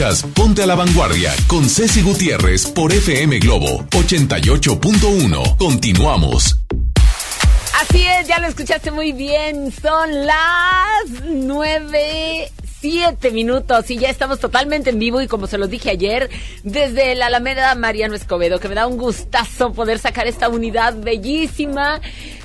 Ponte a la Vanguardia con Ceci Gutiérrez por FM Globo 88.1. Continuamos. Así es, ya lo escuchaste muy bien. Son las nueve siete minutos y ya estamos totalmente en vivo y como se los dije ayer, desde la Alameda Mariano Escobedo, que me da un gustazo poder sacar esta unidad bellísima,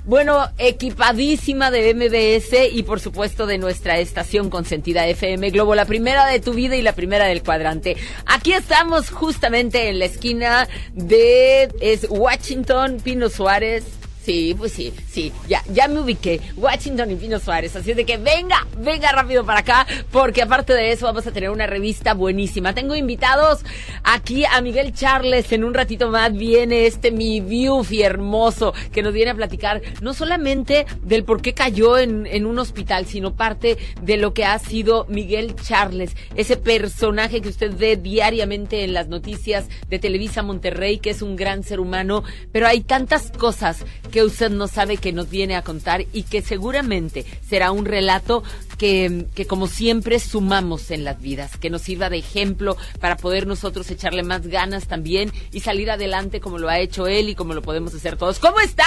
bueno, equipadísima de MBS y por supuesto de nuestra estación consentida FM Globo, la primera de tu vida y la primera del cuadrante. Aquí estamos justamente en la esquina de es Washington, Pino Suárez, Sí, pues sí, sí, ya, ya me ubiqué. Washington y Pino Suárez. Así es de que venga, venga rápido para acá, porque aparte de eso vamos a tener una revista buenísima. Tengo invitados aquí a Miguel Charles. En un ratito más viene este mi Beauty hermoso que nos viene a platicar no solamente del por qué cayó en, en un hospital, sino parte de lo que ha sido Miguel Charles, ese personaje que usted ve diariamente en las noticias de Televisa Monterrey, que es un gran ser humano, pero hay tantas cosas que usted no sabe que nos viene a contar y que seguramente será un relato que, que, como siempre sumamos en las vidas, que nos sirva de ejemplo para poder nosotros echarle más ganas también y salir adelante como lo ha hecho él y como lo podemos hacer todos. ¿Cómo está?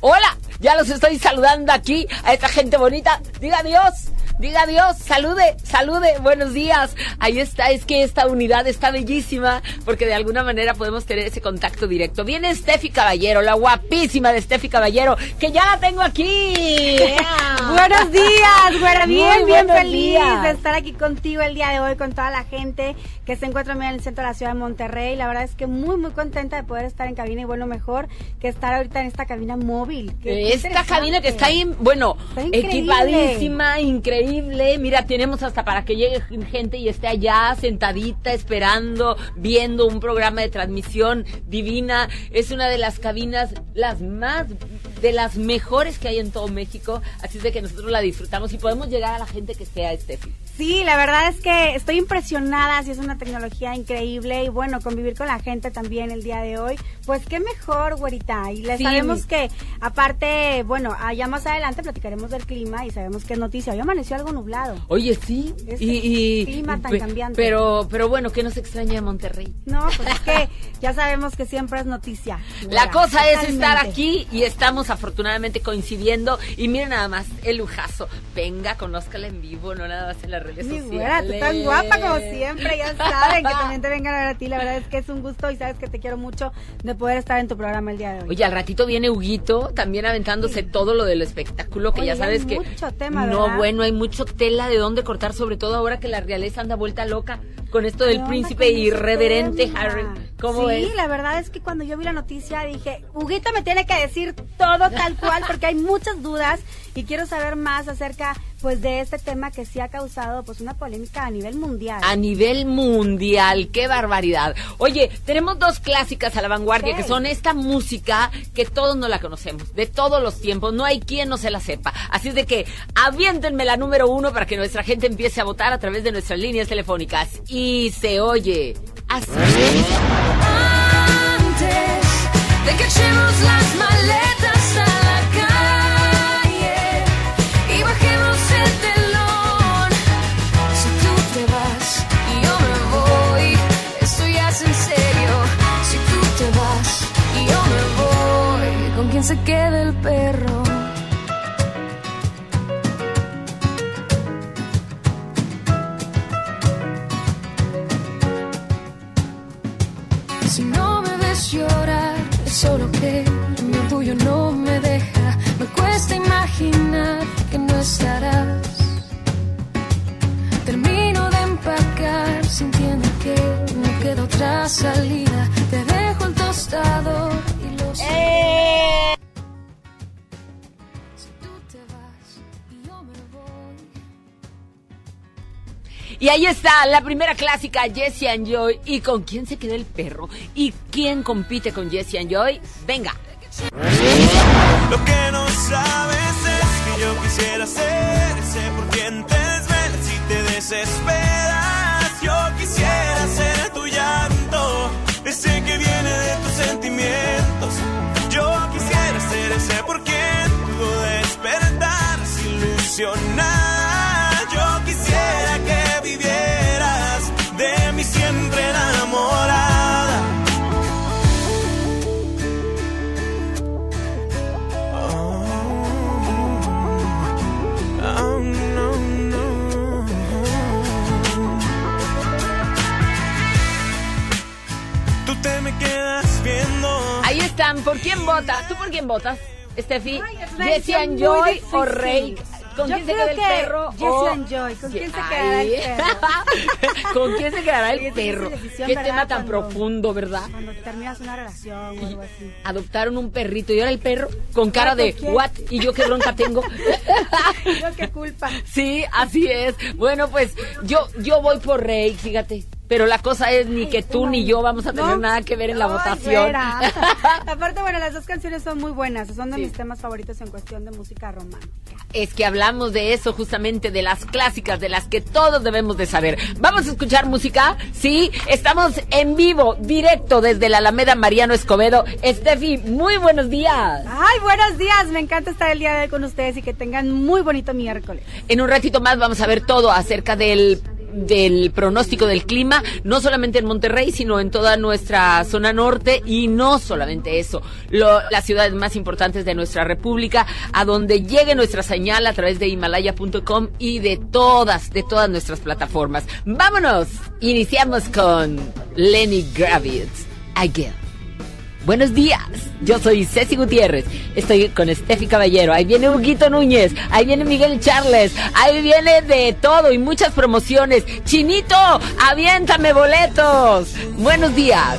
Hola, ya los estoy saludando aquí a esta gente bonita. Diga adiós. Diga adiós, salude, salude, buenos días. Ahí está, es que esta unidad está bellísima porque de alguna manera podemos tener ese contacto directo. Viene Steffi Caballero, la guapísima de Steffi Caballero, que ya la tengo aquí. buenos días, güera, bien, bien feliz de estar aquí contigo el día de hoy con toda la gente que se encuentra en el centro de la ciudad de Monterrey. La verdad es que muy, muy contenta de poder estar en cabina y bueno, mejor que estar ahorita en esta cabina móvil. esta cabina que está ahí, bueno, equipadísima, increíble. Mira, tenemos hasta para que llegue gente y esté allá sentadita, esperando, viendo un programa de transmisión divina. Es una de las cabinas las más de las mejores que hay en todo México, así es de que nosotros la disfrutamos y podemos llegar a la gente que sea Steffi. Sí, la verdad es que estoy impresionada, si es una tecnología increíble y bueno, convivir con la gente también el día de hoy, pues qué mejor, güerita. Y le sabemos que aparte, bueno, allá más adelante platicaremos del clima y sabemos que es noticia. Hoy amaneció algo nublado. Oye, sí. y, clima tan cambiante. Pero, pero bueno, ¿qué nos extraña de Monterrey? No, pues es que ya sabemos que siempre es noticia. La cosa es estar aquí y estamos afortunadamente coincidiendo y miren nada más el lujazo. Venga, conózcala en vivo, no nada más en la redes Mi güera, tú tan guapa como siempre, ya saben que también te vengan a ver a ti. La verdad es que es un gusto y sabes que te quiero mucho de poder estar en tu programa el día de hoy. Oye, al ratito viene Huguito también aventándose todo lo del espectáculo, que ya sabes que. mucho tema, No, bueno, hay mucho tela de dónde cortar, sobre todo ahora que la realeza anda vuelta loca con esto del príncipe irreverente Harry. ¿Cómo sí, la verdad es que cuando yo vi la noticia dije, Huguito me tiene que decir todo tal cual porque hay muchas dudas y quiero saber más acerca pues de este tema que sí ha causado pues una polémica a nivel mundial. A nivel mundial, qué barbaridad. Oye, tenemos dos clásicas a la vanguardia que son esta música que todos no la conocemos, de todos los tiempos, no hay quien no se la sepa. Así es de que aviéntenme la número uno para que nuestra gente empiece a votar a través de nuestras líneas telefónicas. Y se oye así. Antes de que echemos las maletas voy, ¿con quién se queda el perro? Si no me ves llorar, es solo que mi orgullo no me deja. Me cuesta imaginar que no estarás. Termino de empacar, sintiendo que no queda otra salida. Te dejo el tostador y los. Si Y ahí está la primera clásica, Jesse and Joy. ¿Y con quién se queda el perro? ¿Y quién compite con Jesse and Joy? Venga. Lo que no sabes es que yo quisiera ser ese por quien te desvelas si te desesperas. Yo quisiera ser tu llanto, ese que viene de tus sentimientos. Yo quisiera ser ese por quien pudo despertar ilusionada. Votan? ¿Por quién vota? ¿Tú por quién votas, Steffi? Ay, es una ¿Jesse decisión and Joy o. Rake? ¿Con Yo quién se queda el perro? Jesse o- and Joy. ¿Con quién se quedará el perro? ¿Con quién se quedará el perro? Qué tema tan Cuando- profundo, ¿verdad? Cuando terminas una relación o algo así. Adoptaron un perrito y ahora el perro con cara de what y yo qué bronca tengo. Yo qué culpa. Sí, así es. Bueno, pues yo yo voy por Rey, fíjate. Pero la cosa es ni que tú ni yo vamos a tener No. nada que ver en la Ay, votación. Aparte, bueno, las dos canciones son muy buenas. Son de mis temas favoritos en cuestión de música romántica. Es que hablamos de eso justamente, de las clásicas, de las que todos debemos de saber. ¿Vamos a escuchar música? Sí, estamos en vivo, directo desde la Alameda Mariano Escobedo. Steffi, muy buenos días. Ay, buenos días. Me encanta estar el día de hoy con ustedes y que tengan muy bonito miércoles. En un ratito más vamos a ver todo acerca del del pronóstico del clima, no solamente en Monterrey, sino en toda nuestra zona norte y no solamente eso, lo- las ciudades más importantes de nuestra república, a donde llegue nuestra señal a través de himalaya.com y de todas, de todas nuestras plataformas. Vámonos, iniciamos con Lenny Gravitz, Again. Buenos días, yo soy Ceci Gutiérrez, estoy con Steffi Caballero, ahí viene Huguito Núñez, ahí viene Miguel Charles, ahí viene de todo y muchas promociones. Chinito, aviéntame boletos. Buenos días.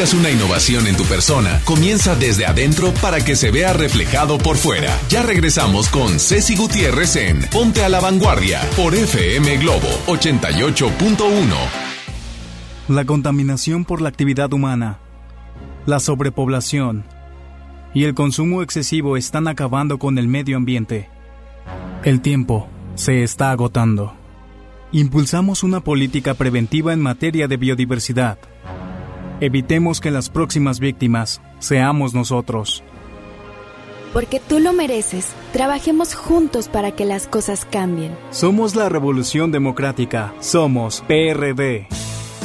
Buscas una innovación en tu persona, comienza desde adentro para que se vea reflejado por fuera. Ya regresamos con Ceci Gutiérrez en Ponte a la Vanguardia por FM Globo 88.1. la contaminación por la actividad humana, la sobrepoblación y el consumo excesivo están acabando con el medio ambiente. El tiempo se está agotando. Impulsamos una política preventiva en materia de biodiversidad. Evitemos que las próximas víctimas seamos nosotros. Porque tú lo mereces, trabajemos juntos para que las cosas cambien. Somos la Revolución Democrática. Somos PRD.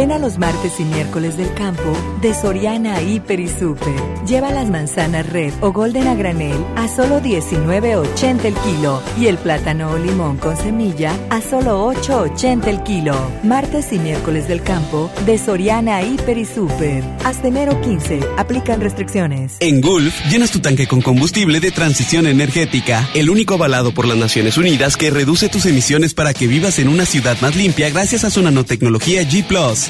Ven a los martes y miércoles del campo de Soriana Hiper y Super. Lleva las manzanas red o golden a granel a solo 19.80 el kilo y el plátano o limón con semilla a solo 8.80 el kilo. Martes y miércoles del campo de Soriana Hiper y Super. Hasta enero 15. Aplican restricciones. En Gulf, llenas tu tanque con combustible de transición energética, el único avalado por las Naciones Unidas que reduce tus emisiones para que vivas en una ciudad más limpia gracias a su nanotecnología G ⁇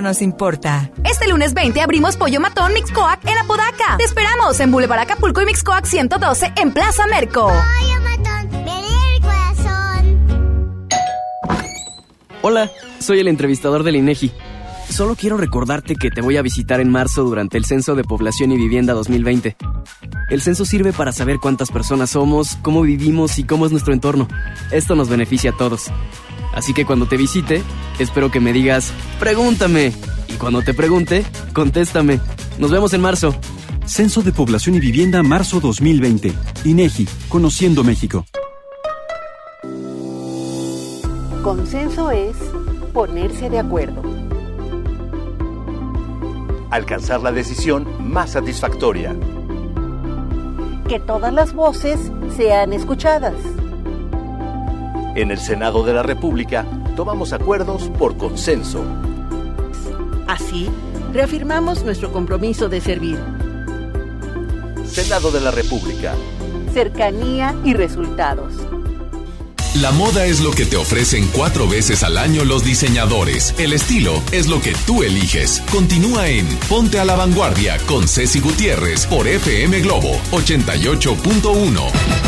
nos importa. Este lunes 20 abrimos Pollo Matón Mixcoac en Apodaca. Te esperamos en Boulevard Acapulco y Mixcoac 112 en Plaza Merco. Pollo Matón, el corazón. Hola, soy el entrevistador del INEGI. Solo quiero recordarte que te voy a visitar en marzo durante el Censo de Población y Vivienda 2020. El censo sirve para saber cuántas personas somos, cómo vivimos y cómo es nuestro entorno. Esto nos beneficia a todos. Así que cuando te visite, espero que me digas, pregúntame. Y cuando te pregunte, contéstame. Nos vemos en marzo. Censo de Población y Vivienda marzo 2020. INEGI, Conociendo México. Consenso es ponerse de acuerdo. Alcanzar la decisión más satisfactoria. Que todas las voces sean escuchadas. En el Senado de la República tomamos acuerdos por consenso. Así, reafirmamos nuestro compromiso de servir. Senado de la República. Cercanía y resultados. La moda es lo que te ofrecen cuatro veces al año los diseñadores. El estilo es lo que tú eliges. Continúa en Ponte a la Vanguardia con Ceci Gutiérrez por FM Globo 88.1.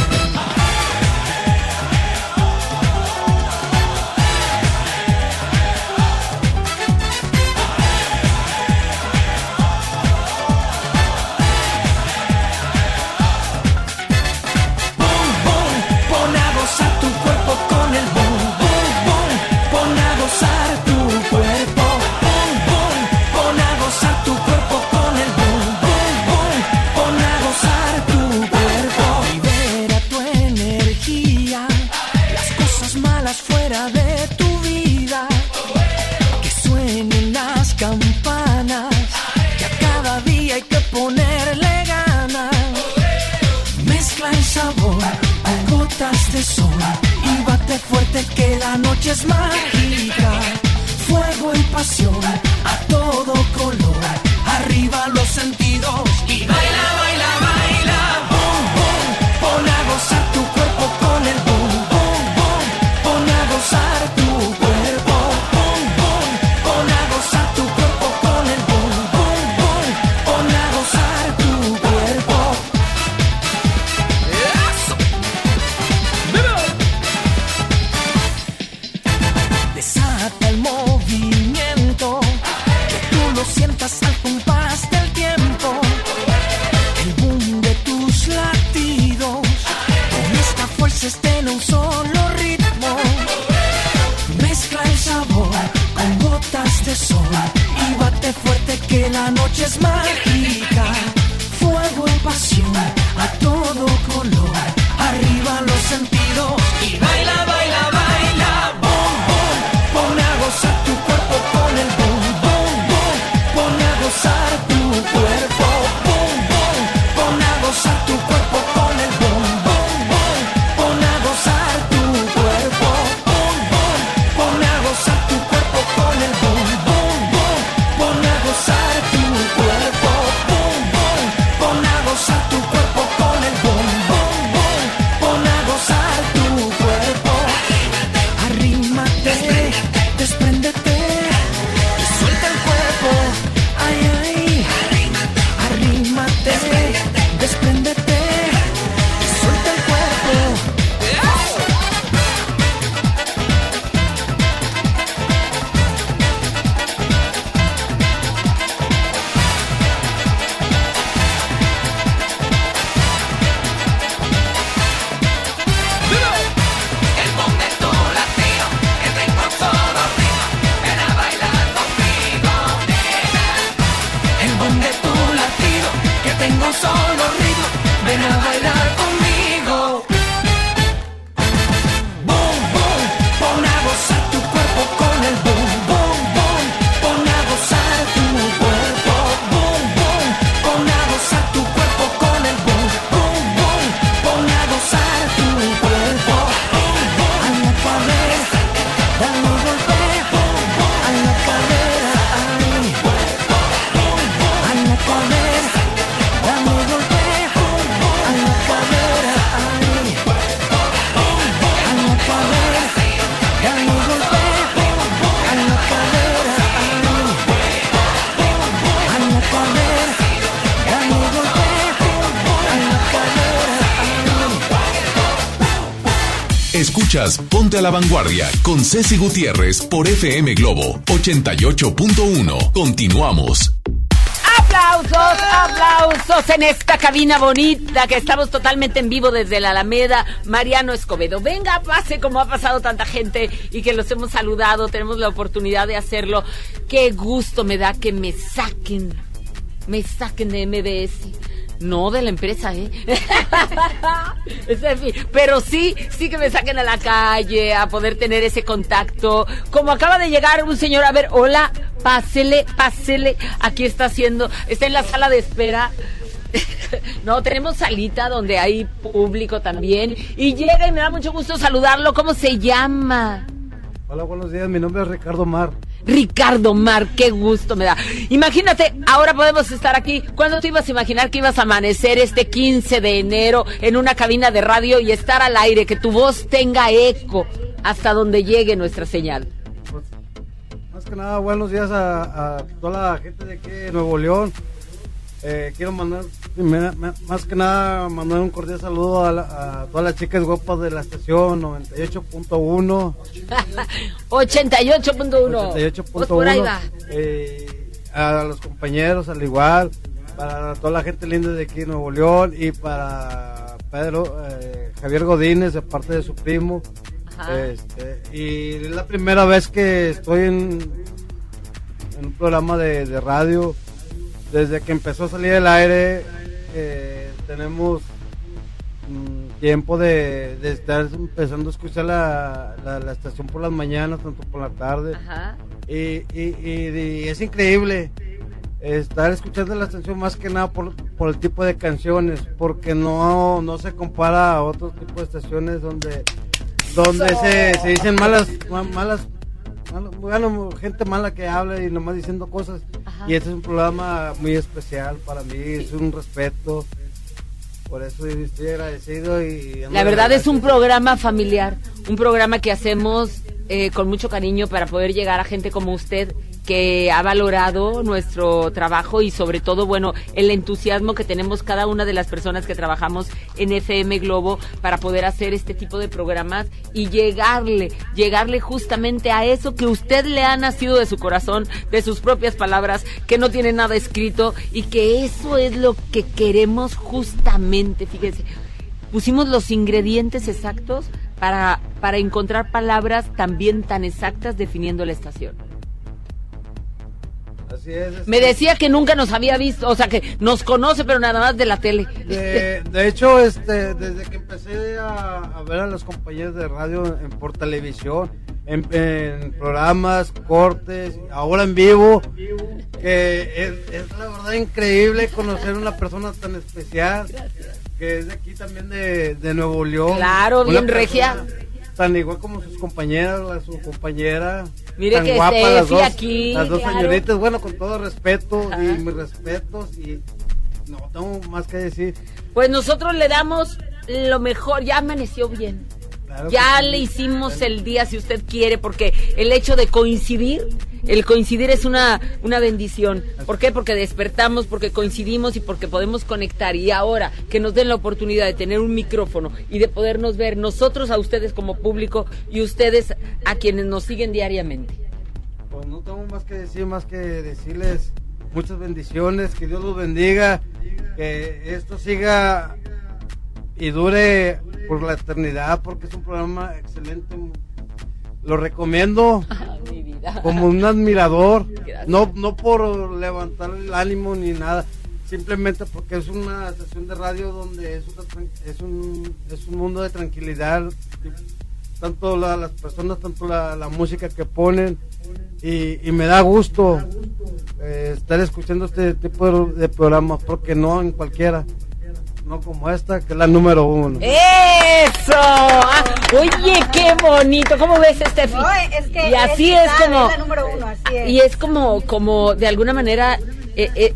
Escuchas Ponte a la Vanguardia con Ceci Gutiérrez por FM Globo 88.1. Continuamos. Aplausos, aplausos en esta cabina bonita que estamos totalmente en vivo desde la Alameda. Mariano Escobedo, venga, pase como ha pasado tanta gente y que los hemos saludado. Tenemos la oportunidad de hacerlo. Qué gusto me da que me saquen, me saquen de MBS. No de la empresa, ¿eh? Pero sí, sí que me saquen a la calle, a poder tener ese contacto. Como acaba de llegar un señor, a ver, hola, pásele, pásele. Aquí está haciendo, está en la sala de espera. No, tenemos salita donde hay público también. Y llega y me da mucho gusto saludarlo. ¿Cómo se llama? Hola, buenos días. Mi nombre es Ricardo Mar. Ricardo Mar, qué gusto me da. Imagínate, ahora podemos estar aquí. ¿Cuándo te ibas a imaginar que ibas a amanecer este 15 de enero en una cabina de radio y estar al aire, que tu voz tenga eco hasta donde llegue nuestra señal? Más que nada, buenos días a, a toda la gente de aquí de Nuevo León. Eh, quiero mandar, me- me- más que nada, mandar un cordial saludo a, la- a todas las chicas guapas de la estación 98.1. 88.1. 88.1. Pues por ahí va. Eh, a los compañeros al igual, para toda la gente linda de aquí de Nuevo León y para Pedro eh, Javier Godínez de parte de su primo. Este, y es la primera vez que estoy en, en un programa de, de radio. Desde que empezó a salir el aire, eh, tenemos mm, tiempo de, de estar empezando a escuchar la, la- la estación por las mañanas, tanto por la tarde. Ajá. Y, y- y- y es increíble estar escuchando la estación más que nada por, por el tipo de canciones, porque no, no se compara a otros tipos de estaciones donde, donde se, se dicen malas, ma- malas, malas- bueno, gente mala que habla y nomás diciendo cosas. Y este es un programa muy especial para mí, es un respeto. Por eso estoy agradecido y... La verdad es un programa familiar, un programa que hacemos eh, con mucho cariño para poder llegar a gente como usted que ha valorado nuestro trabajo y sobre todo, bueno, el entusiasmo que tenemos cada una de las personas que trabajamos en FM Globo para poder hacer este tipo de programas y llegarle, llegarle justamente a eso que usted le ha nacido de su corazón, de sus propias palabras, que no tiene nada escrito y que eso es lo que queremos justamente, fíjense pusimos los ingredientes exactos para, para encontrar palabras también tan exactas definiendo la estación. Así es. Me decía que nunca nos había visto, o sea, que nos conoce, pero nada más de la tele. De, de hecho, este, desde que empecé a, a ver a los compañeros de radio en, por televisión, en, en programas, cortes, ahora en vivo, que es, es la verdad increíble conocer una persona tan especial, que es de aquí también de, de Nuevo León. Claro, bien persona regia. Tan igual como sus compañeras, su compañera. Mire tan que guapa, las dos, aquí, Las dos claro. señoritas, bueno, con todo respeto Ajá. y mis respetos y no tengo más que decir. Pues nosotros le damos lo mejor, ya amaneció bien. Claro Ya sí. le hicimos el día si usted quiere, porque el hecho de coincidir, el coincidir es una, una bendición. ¿Por qué? Porque despertamos, porque coincidimos y porque podemos conectar. Y ahora que nos den la oportunidad de tener un micrófono y de podernos ver nosotros a ustedes como público y ustedes a quienes nos siguen diariamente. Pues no tengo más que decir, más que decirles muchas bendiciones, que Dios los bendiga, que esto siga y dure por la eternidad, porque es un programa excelente. Lo recomiendo como un admirador, no, no por levantar el ánimo ni nada, simplemente porque es una estación de radio donde es, una es, un, es un mundo de tranquilidad, tanto la- las personas, tanto la, la música que ponen, y, y me da gusto eh, estar escuchando este tipo de, de programas, porque no en cualquiera, no como esta, que es la número uno. ¡Eso! Ah, oye, qué bonito. ¿Cómo ves, Steffi? Ay, es que y así es como... es la número uno, así es. Y es como, como de alguna manera, eh, eh,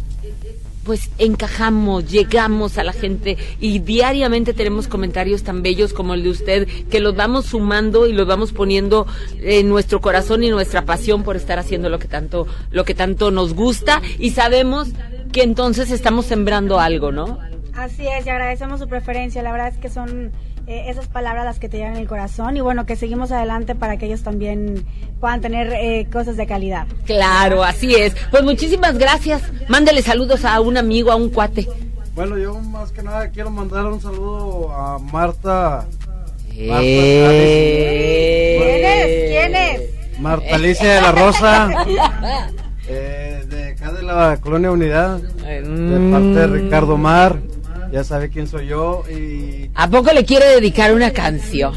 pues encajamos, llegamos a la gente y diariamente tenemos comentarios tan bellos como el de usted, que los vamos sumando y los vamos poniendo en nuestro corazón y nuestra pasión por estar haciendo lo que tanto, lo que tanto nos gusta y sabemos que entonces estamos sembrando algo, ¿no? Así es, y agradecemos su preferencia. La verdad es que son eh, esas palabras las que te llegan el corazón y bueno, que seguimos adelante para que ellos también puedan tener eh, cosas de calidad. Claro, así es. Pues muchísimas gracias. Mándele saludos a un amigo, a un cuate. Bueno, yo más que nada quiero mandar un saludo a Marta. Eh. ¿Quién es? ¿Quién es? Marta Alicia de la Rosa. eh, de acá de la Colonia Unidad. De parte de Ricardo Mar. Ya sabe quién soy yo. Y ¿A poco le quiere dedicar una canción?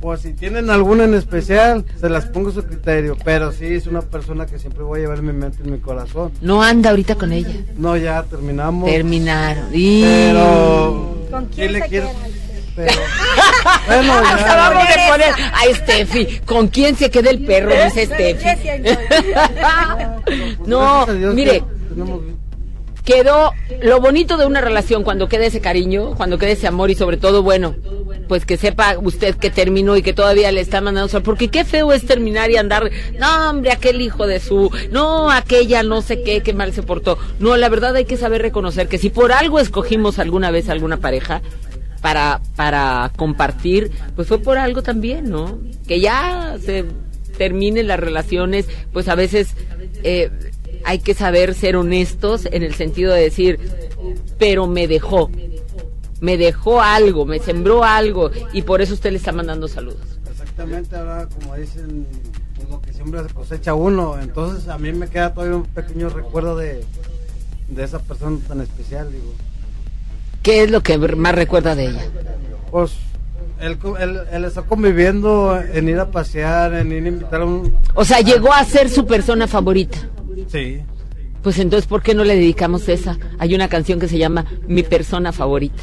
pues si tienen alguna en especial, se las pongo a su criterio. Pero sí, es una persona que siempre voy a llevar en mi mente y en mi corazón. No anda ahorita con ella. No, ya terminamos. Terminaron. Y- Pero. ¿Con quién le se quiero- queda? Pero, bueno, Hasta ya. vamos a poner a Steffi. ¿Con quién se queda el perro? Dice Steffi. no, mire, que tenemos- quedó lo bonito de una relación cuando queda ese cariño, cuando queda ese amor y sobre todo, bueno, pues que sepa usted que terminó y que todavía le está mandando sol, porque qué feo es terminar y andar, no hombre, aquel hijo de su, no, aquella no sé qué, qué mal se portó. No, la verdad hay que saber reconocer que si por algo escogimos alguna vez alguna pareja, para, para compartir, pues fue por algo también, ¿no? Que ya se terminen las relaciones, pues a veces eh, hay que saber ser honestos en el sentido de decir, pero me dejó, me dejó algo, me sembró algo y por eso usted le está mandando saludos. Exactamente, ahora como dicen, pues, lo que siempre se cosecha uno. Entonces a mí me queda todavía un pequeño recuerdo de, de esa persona tan especial, digo. ¿Qué es lo que más recuerda de ella? Pues co- el, el estar conviviendo, en ir a pasear, en ir a invitar a un... O sea, llegó a ser su persona favorita. Sí. Pues entonces, ¿por qué no le dedicamos esa? Hay una canción que se llama Mi persona favorita.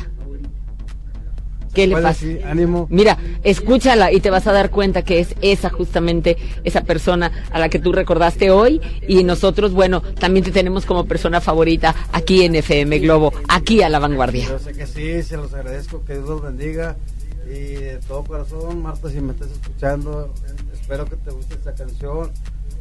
¿Qué le pasa? sí, ánimo. Mira, escúchala y te vas a dar cuenta que es esa justamente, esa persona a la que tú recordaste hoy y nosotros, bueno, también te tenemos como persona favorita aquí en FM Globo, aquí a la vanguardia. Yo sé que sí, se los agradezco, que Dios los bendiga. Y de todo corazón, Marta, si me estás escuchando, espero que te guste esta canción.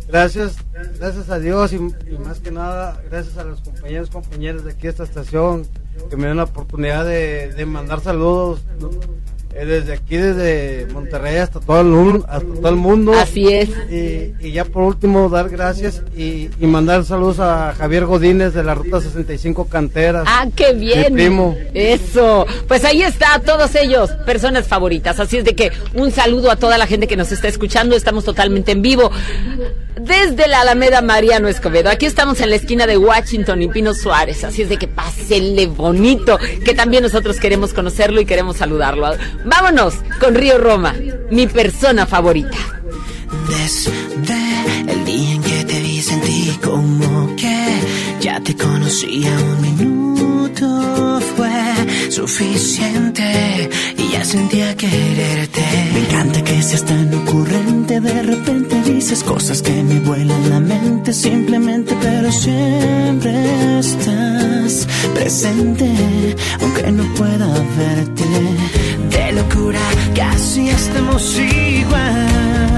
Gracias, gracias a Dios y, y más que nada, gracias a los compañeros, compañeras de aquí esta estación que me dan la oportunidad de, de mandar saludos. Eh, desde aquí, desde Monterrey hasta todo el, mundo- hasta todo el mundo. Así es. Y, y ya por último, dar gracias y, y mandar saludos a Javier Godínez de la Ruta 65 Canteras. Ah, qué bien. Mi primo. Eso. Pues ahí está, todos ellos, personas favoritas. Así es de que un saludo a toda la gente que nos está escuchando. Estamos totalmente en vivo. Desde la Alameda Mariano Escobedo. Aquí estamos en la esquina de Washington y Pino Suárez. Así es de que pásenle bonito, que también nosotros queremos conocerlo y queremos saludarlo. Vámonos con Río Roma, mi persona favorita. Desde el día en que te vi sentí como que ya te conocía un minuto fue suficiente y ya sentía quererte. Me encanta que seas tan ocurrente, de repente dices cosas que me vuelan la mente simplemente, pero siempre estás presente, aunque no pueda verte. De locura casi estamos igual.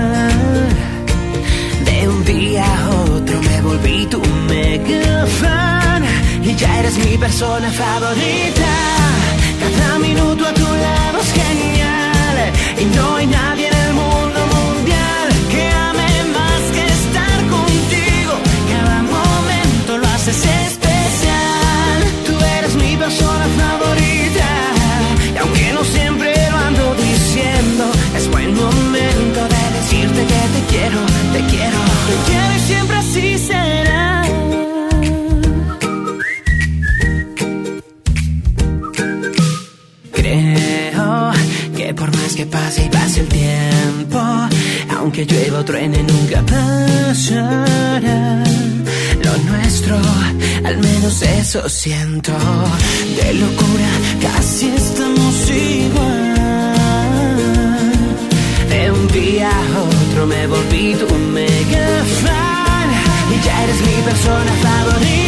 Un día a otro me volví tu mega fan y ya eres mi persona favorita. Cada minuto a tu lado es genial y no hay nadie quiero y siempre así será. Creo que por más que pase y pase el tiempo, aunque llueva o truene nunca pasará. Lo nuestro, al menos eso siento. De locura casi estamos igual. De un día me volví tu mega fan y ya eres mi persona favorita.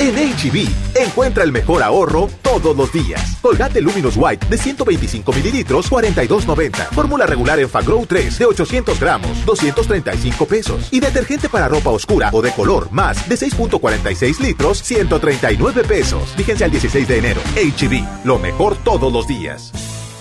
En HB, encuentra el mejor ahorro todos los días. Colgate Luminous White de 125 mililitros, 42.90. Fórmula regular en Fagrow 3 de 800 gramos, 235 pesos. Y detergente para ropa oscura o de color más de 6.46 litros, 139 pesos. Fíjense al 16 de enero. HB, lo mejor todos los días.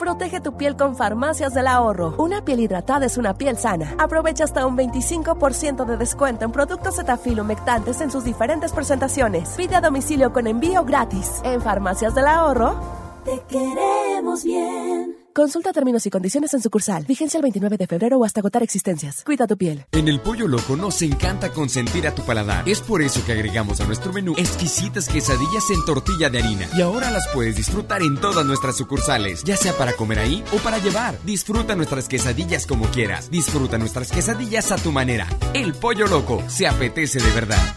Protege tu piel con Farmacias del Ahorro. Una piel hidratada es una piel sana. Aprovecha hasta un 25% de descuento en productos Cetaphil humectantes en sus diferentes presentaciones. Pide a domicilio con envío gratis. En Farmacias del Ahorro. Te queremos bien. Consulta términos y condiciones en sucursal. Vigencia el 29 de febrero o hasta agotar existencias. Cuida tu piel. En el Pollo Loco nos encanta consentir a tu paladar. Es por eso que agregamos a nuestro menú exquisitas quesadillas en tortilla de harina. Y ahora las puedes disfrutar en todas nuestras sucursales, ya sea para comer ahí o para llevar. Disfruta nuestras quesadillas como quieras. Disfruta nuestras quesadillas a tu manera. El Pollo Loco se apetece de verdad.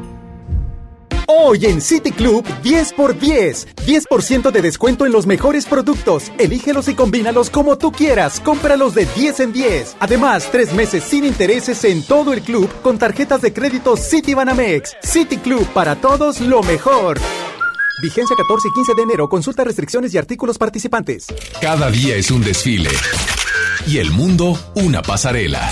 Hoy en City Club 10 por 10. 10% de descuento en los mejores productos. Elígelos y combínalos como tú quieras. Cómpralos de 10 en 10. Además, tres meses sin intereses en todo el club con tarjetas de crédito City Banamex. City Club para todos lo mejor. Vigencia 14 y 15 de enero. Consulta restricciones y artículos participantes. Cada día es un desfile. Y el mundo una pasarela.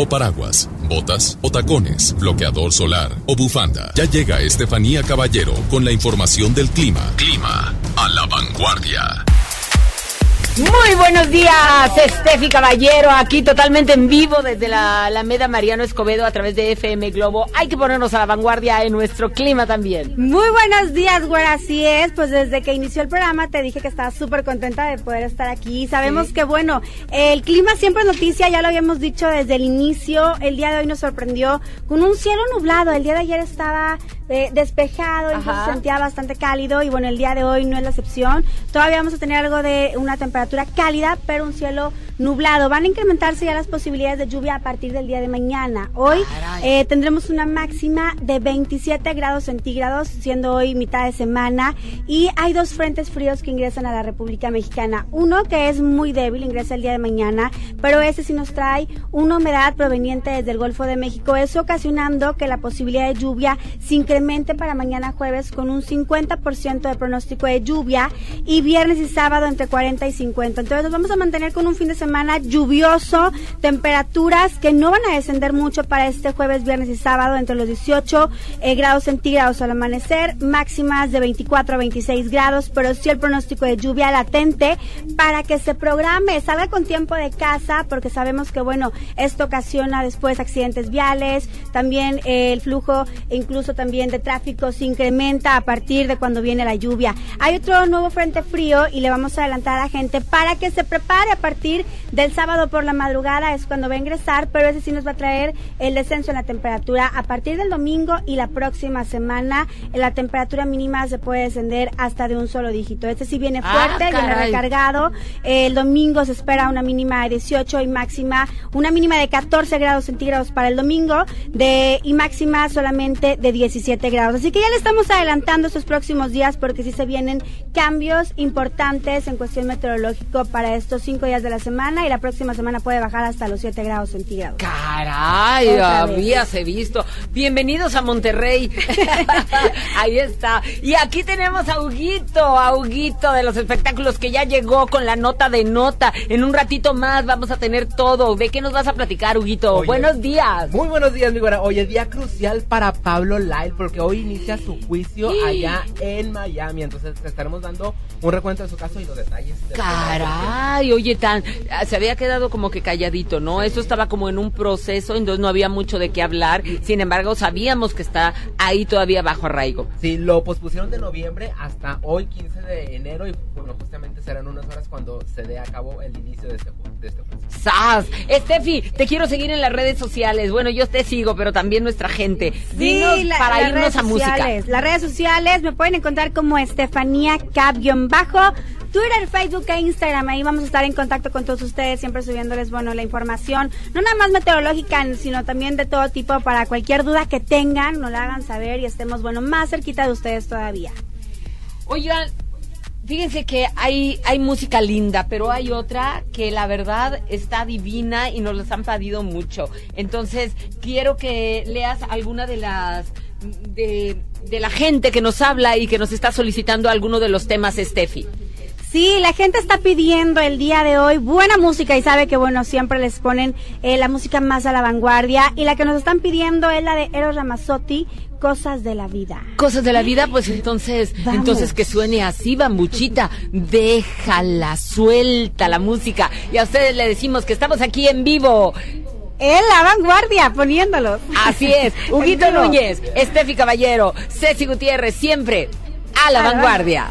o paraguas, botas o tacones, bloqueador solar o bufanda. Ya llega Estefanía Caballero con la información del clima. Clima a la vanguardia. Muy buenos días, Estefi Caballero, aquí totalmente en vivo desde la Alameda Mariano Escobedo a través de FM Globo. Hay que ponernos a la vanguardia en nuestro clima también. Muy buenos días, güera, así es. Pues desde que inició el programa te dije que estaba súper contenta de poder estar aquí. Sabemos Sí. que, bueno, el clima siempre es noticia, ya lo habíamos dicho desde el inicio. El día de hoy nos sorprendió con un cielo nublado. El día de ayer estaba eh, despejado, Ajá. se sentía bastante cálido y bueno, el día de hoy no es la excepción. Todavía vamos a tener algo de una temperatura cálida, pero un cielo nublado. Van a incrementarse ya las posibilidades de lluvia a partir del día de mañana. Hoy eh, tendremos una máxima de 27 grados centígrados, siendo hoy mitad de semana. Y hay dos frentes fríos que ingresan a la República Mexicana. Uno que es muy débil, ingresa el día de mañana, pero ese sí nos trae una humedad proveniente desde el Golfo de México, eso ocasionando que la posibilidad de lluvia se incremente para mañana jueves con un 50% de pronóstico de lluvia y viernes y sábado entre 40 y 50. Entonces nos vamos a mantener con un fin de semana lluvioso, temperaturas que no van a descender mucho para este jueves, viernes y sábado entre los 18 eh, grados centígrados al amanecer, máximas de 24 a 26 grados, pero sí el pronóstico de lluvia latente para que se programe, salga con tiempo de casa, porque sabemos que, bueno, esto ocasiona después accidentes viales, también eh, el flujo incluso también de tráfico se incrementa a partir de cuando viene la lluvia. Hay otro nuevo frente frío y le vamos a adelantar a gente para que se prepare a partir del sábado por la madrugada, es cuando va a ingresar, pero ese sí nos va a traer el descenso en la temperatura a partir del domingo y la próxima semana. La temperatura mínima se puede descender hasta de un solo dígito. Este sí viene Ah, fuerte, viene caray. recargado. El domingo se espera una mínima de 18 y máxima, una mínima de 14 grados centígrados para el domingo de y máxima solamente de 17 grados. Así que ya le estamos adelantando estos próximos días porque sí se vienen cambios importantes en cuestión meteorológico para estos cinco días de la semana y la próxima semana puede bajar hasta los 7 grados centígrados. Caray, Otra vez. habíase visto. Bienvenidos a Monterrey. Ahí está. Y aquí tenemos a Huguito, a Huguito de los espectáculos que ya llegó con la nota de nota. En un ratito más vamos a tener todo. ¿De qué nos vas a platicar, Huguito? Oye. Buenos días. Muy buenos días, mi güera. Oye, día crucial para Pablo Lyle porque hoy inicia su juicio Sí. allá en Miami. Entonces te estaremos dando un recuento de su caso y los detalles. de- Caray, oye, tan, se había quedado como que calladito, ¿no? Eso estaba como en un proceso, entonces no había mucho de qué hablar. Sin embargo, sabíamos que está ahí todavía bajo arraigo. Sí, lo pospusieron de noviembre hasta hoy, 15 de enero, y bueno, justamente serán unas horas cuando se dé a cabo el inicio de este, de este juicio. ¡Sas! Estefi, te quiero seguir en las redes sociales. Bueno, yo te sigo, pero también nuestra gente. Dinos Sí, la- para irnos redes a música. Las redes sociales me pueden encontrar como Estefanía Cap-bajo. Twitter, Facebook e Instagram. Ahí vamos a estar en contacto con todos ustedes, siempre subiéndoles, bueno, la información, no nada más meteorológica, sino también de todo tipo para cualquier duda que tengan, nos la hagan saber y estemos, bueno, más cerquita de ustedes todavía. Oigan, fíjense que hay, hay música linda, pero hay otra que la verdad está divina y nos las han pedido mucho. Entonces, quiero que leas alguna de las de, de la gente que nos habla y que nos está solicitando alguno de los temas, Steffi. Sí, la gente está pidiendo el día de hoy buena música y sabe que bueno, siempre les ponen eh, la música más a la vanguardia y la que nos están pidiendo es la de Eros Ramazzotti, Cosas de la Vida. Cosas de la vida, pues entonces, Vamos. entonces que suene así, bambuchita, déjala, suelta la música. Y a ustedes le decimos que estamos aquí en vivo. En la vanguardia, poniéndolos. Así es, Huguito. Núñez, Estefi Caballero, Ceci Gutiérrez, siempre a la A vanguardia.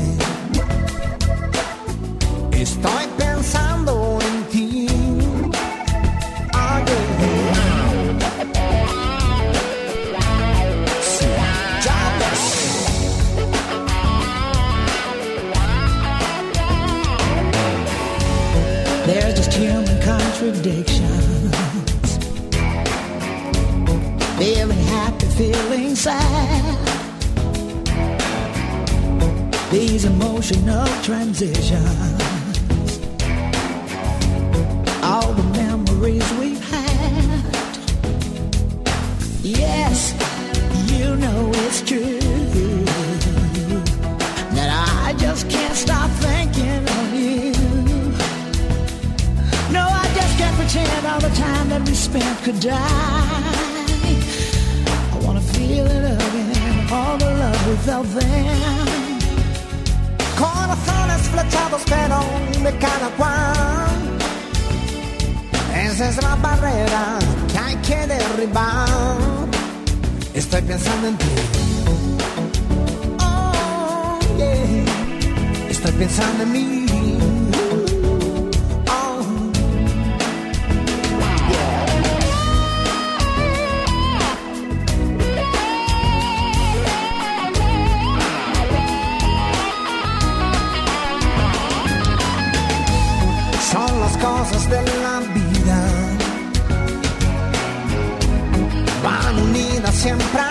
contradictions. Feeling happy, feeling sad. These emotional transitions. spent could die. I wanna feel it again, all the love without them. Corazones flechados pero de cada cual. Esa es la barrera que hay que derribar. Estoy pensando en ti. Oh, yeah. Estoy pensando en mí. siempre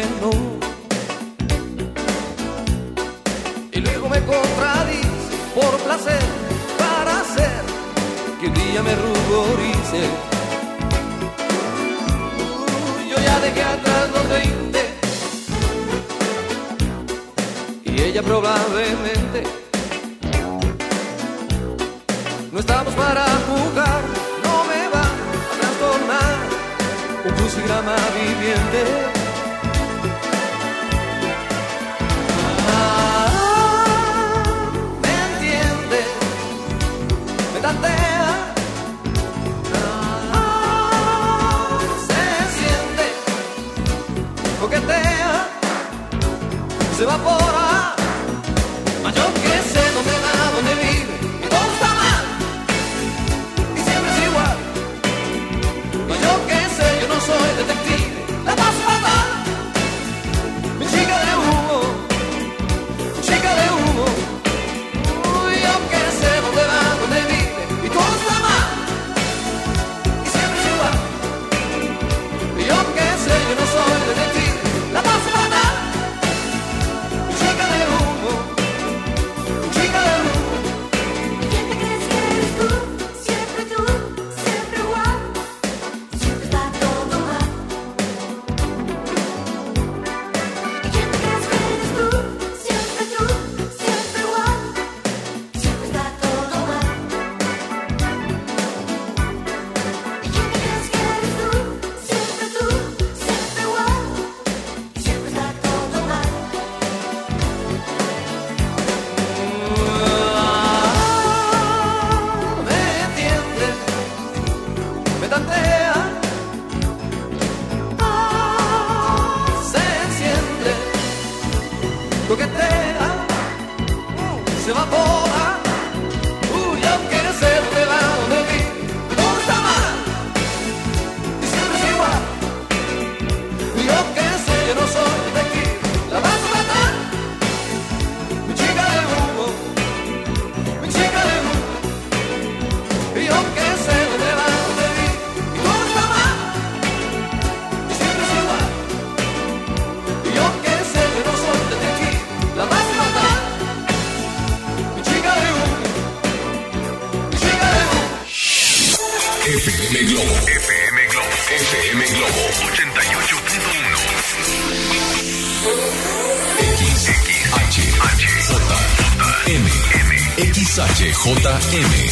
que.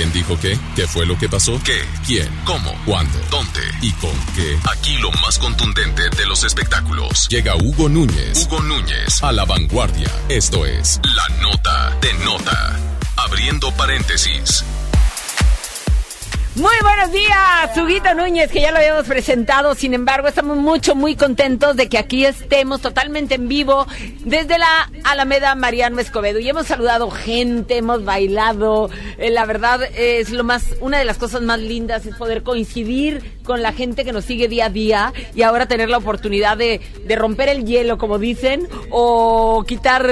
¿Quién dijo qué? ¿Qué fue lo que pasó? ¿Qué? ¿Quién? ¿Cómo? ¿Cuándo? ¿Dónde? ¿Y con qué? Aquí lo más contundente de los espectáculos. Llega Hugo Núñez. Hugo Núñez a la vanguardia. Esto es La Nota de Nota. Abriendo paréntesis. Muy buenos días, Huguito Núñez, que ya lo habíamos presentado. Sin embargo, estamos mucho, muy contentos de que aquí estemos totalmente en vivo desde la Alameda Mariano Escobedo. Y hemos saludado gente, hemos bailado. Eh, la verdad es lo más, una de las cosas más lindas es poder coincidir con la gente que nos sigue día a día y ahora tener la oportunidad de, de romper el hielo, como dicen, o quitar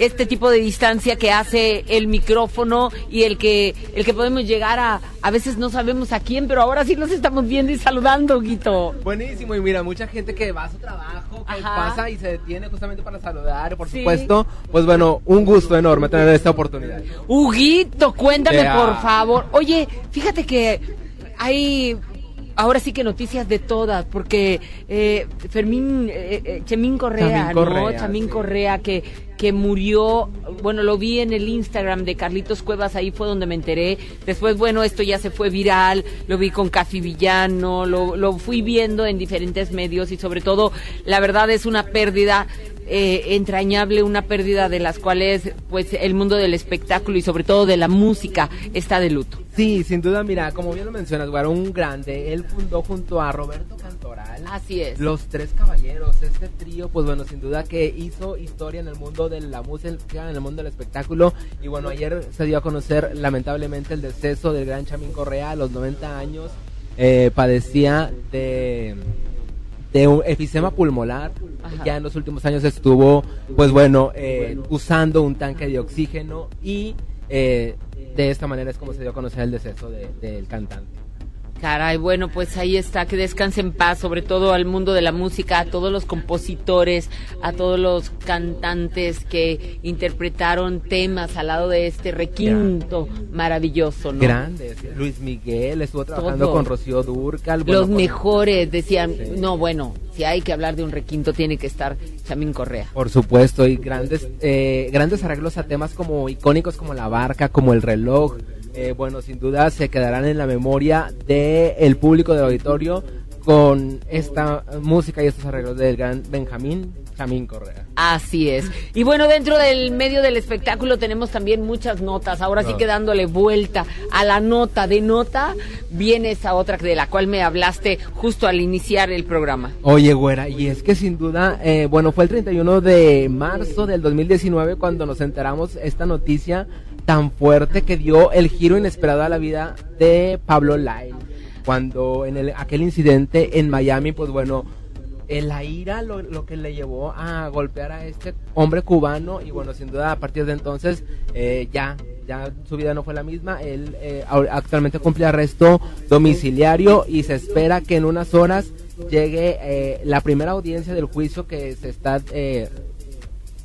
este tipo de distancia que hace el micrófono y el que, el que podemos llegar a, a veces no sabemos a quién, pero ahora sí los estamos viendo y saludando, Guito. Buenísimo, y mira, mucha gente que va a su trabajo, que Ajá. pasa y se detiene justamente para saludar, por Sí. supuesto. Pues bueno, un gusto enorme tener esta oportunidad. Huguito, cuéntame por favor. Oye, fíjate que hay ahora sí que noticias de todas, porque eh, Fermín, eh, eh, Chemín Correa, Chamín ¿no? Correa, Chamín sí. Correa que, que murió, bueno, lo vi en el Instagram de Carlitos Cuevas, ahí fue donde me enteré. Después, bueno, esto ya se fue viral, lo vi con Casi Villano, lo, lo fui viendo en diferentes medios y sobre todo, la verdad es una pérdida eh, entrañable, una pérdida de las cuales pues el mundo del espectáculo y sobre todo de la música está de luto. Sí, sin duda, mira, como bien lo mencionas, Guaro, un grande. Él fundó junto a Roberto Cantoral. Así es. Los Tres Caballeros, este trío, pues bueno, sin duda que hizo historia en el mundo de la música, en el mundo del espectáculo. Y bueno, ayer se dio a conocer lamentablemente el deceso del gran Chamín Correa a los 90 años. Eh, padecía de de un efisema pulmonar. Ya en los últimos años estuvo, pues bueno, eh, usando un tanque de oxígeno y eh, de esta manera es como se dio a conocer el deceso de- del cantante. Caray, bueno, pues ahí está, que descanse en paz, sobre todo al mundo de la música, a todos los compositores, a todos los cantantes que interpretaron temas al lado de este requinto maravilloso, ¿no? Grandes. Luis Miguel estuvo trabajando Todo. con Rocío Durcal. bueno, Los con- mejores decían, no, bueno, si hay que hablar de un requinto tiene que estar Chamín Correa. Por supuesto, y grandes, eh, grandes arreglos a temas como icónicos como la barca, como el reloj. Eh, bueno, sin duda se quedarán en la memoria del el público del auditorio con esta música y estos arreglos del gran Benjamín Chamín Correa. Así es. Y bueno, dentro del medio del espectáculo tenemos también muchas notas. Ahora sí Ah. que dándole vuelta a la nota de nota, viene esa otra de la cual me hablaste justo al iniciar el programa. Oye, güera, y es que sin duda, eh, bueno, fue el 31 de marzo del 2019 cuando nos enteramos esta noticia tan fuerte que dio el giro inesperado a la vida de Pablo Lyle. Cuando en el, aquel incidente en Miami, pues bueno, eh, la ira lo, lo que le llevó a golpear a este hombre cubano y bueno, sin duda a partir de entonces eh, ya, ya su vida no fue la misma. Él eh, actualmente cumple arresto domiciliario y se espera que en unas horas llegue eh, la primera audiencia del juicio que se está eh,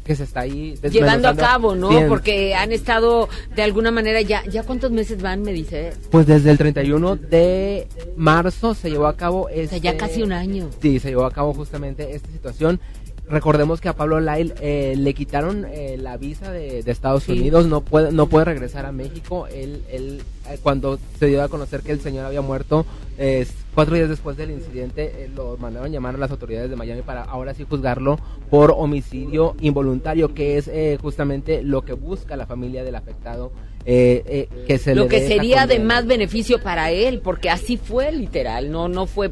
que se está ahí Llevando a cabo, ¿no? Porque han estado de alguna manera ya, ya cuántos meses van, me dice. Pues desde el 31 de marzo se llevó a cabo este... ya casi un año. Sí, se llevó a cabo justamente esta situación. Recordemos que a Pablo Lyle eh, le quitaron eh, la visa de, de Estados Sí. Unidos, no puede, no puede regresar a México. Él, él eh, cuando se dio a conocer que el señor había muerto, eh, cuatro días después del incidente, eh, lo mandaron llamar a las autoridades de Miami para ahora sí juzgarlo por homicidio involuntario, que es eh, justamente lo que busca la familia del afectado. eh, eh, que se Lo le que sería de más beneficio para él, porque así fue literal, no, no fue,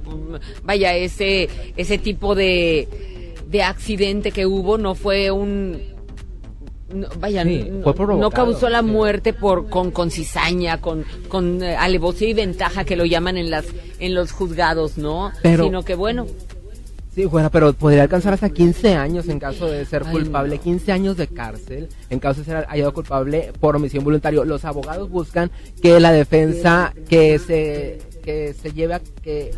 vaya, ese, ese tipo de, de accidente que hubo, no fue un, no, vaya, Sí, no, no causó la muerte por con, con cizaña, con, con eh, alevosía y ventaja que lo llaman en las en los juzgados, ¿no? Pero- Sino que bueno, Sí, bueno, pero podría alcanzar hasta 15 años en caso de ser Ay, culpable, 15 años de cárcel en caso de ser hallado culpable por omisión voluntario. Los abogados buscan que la defensa que se que se lleve a que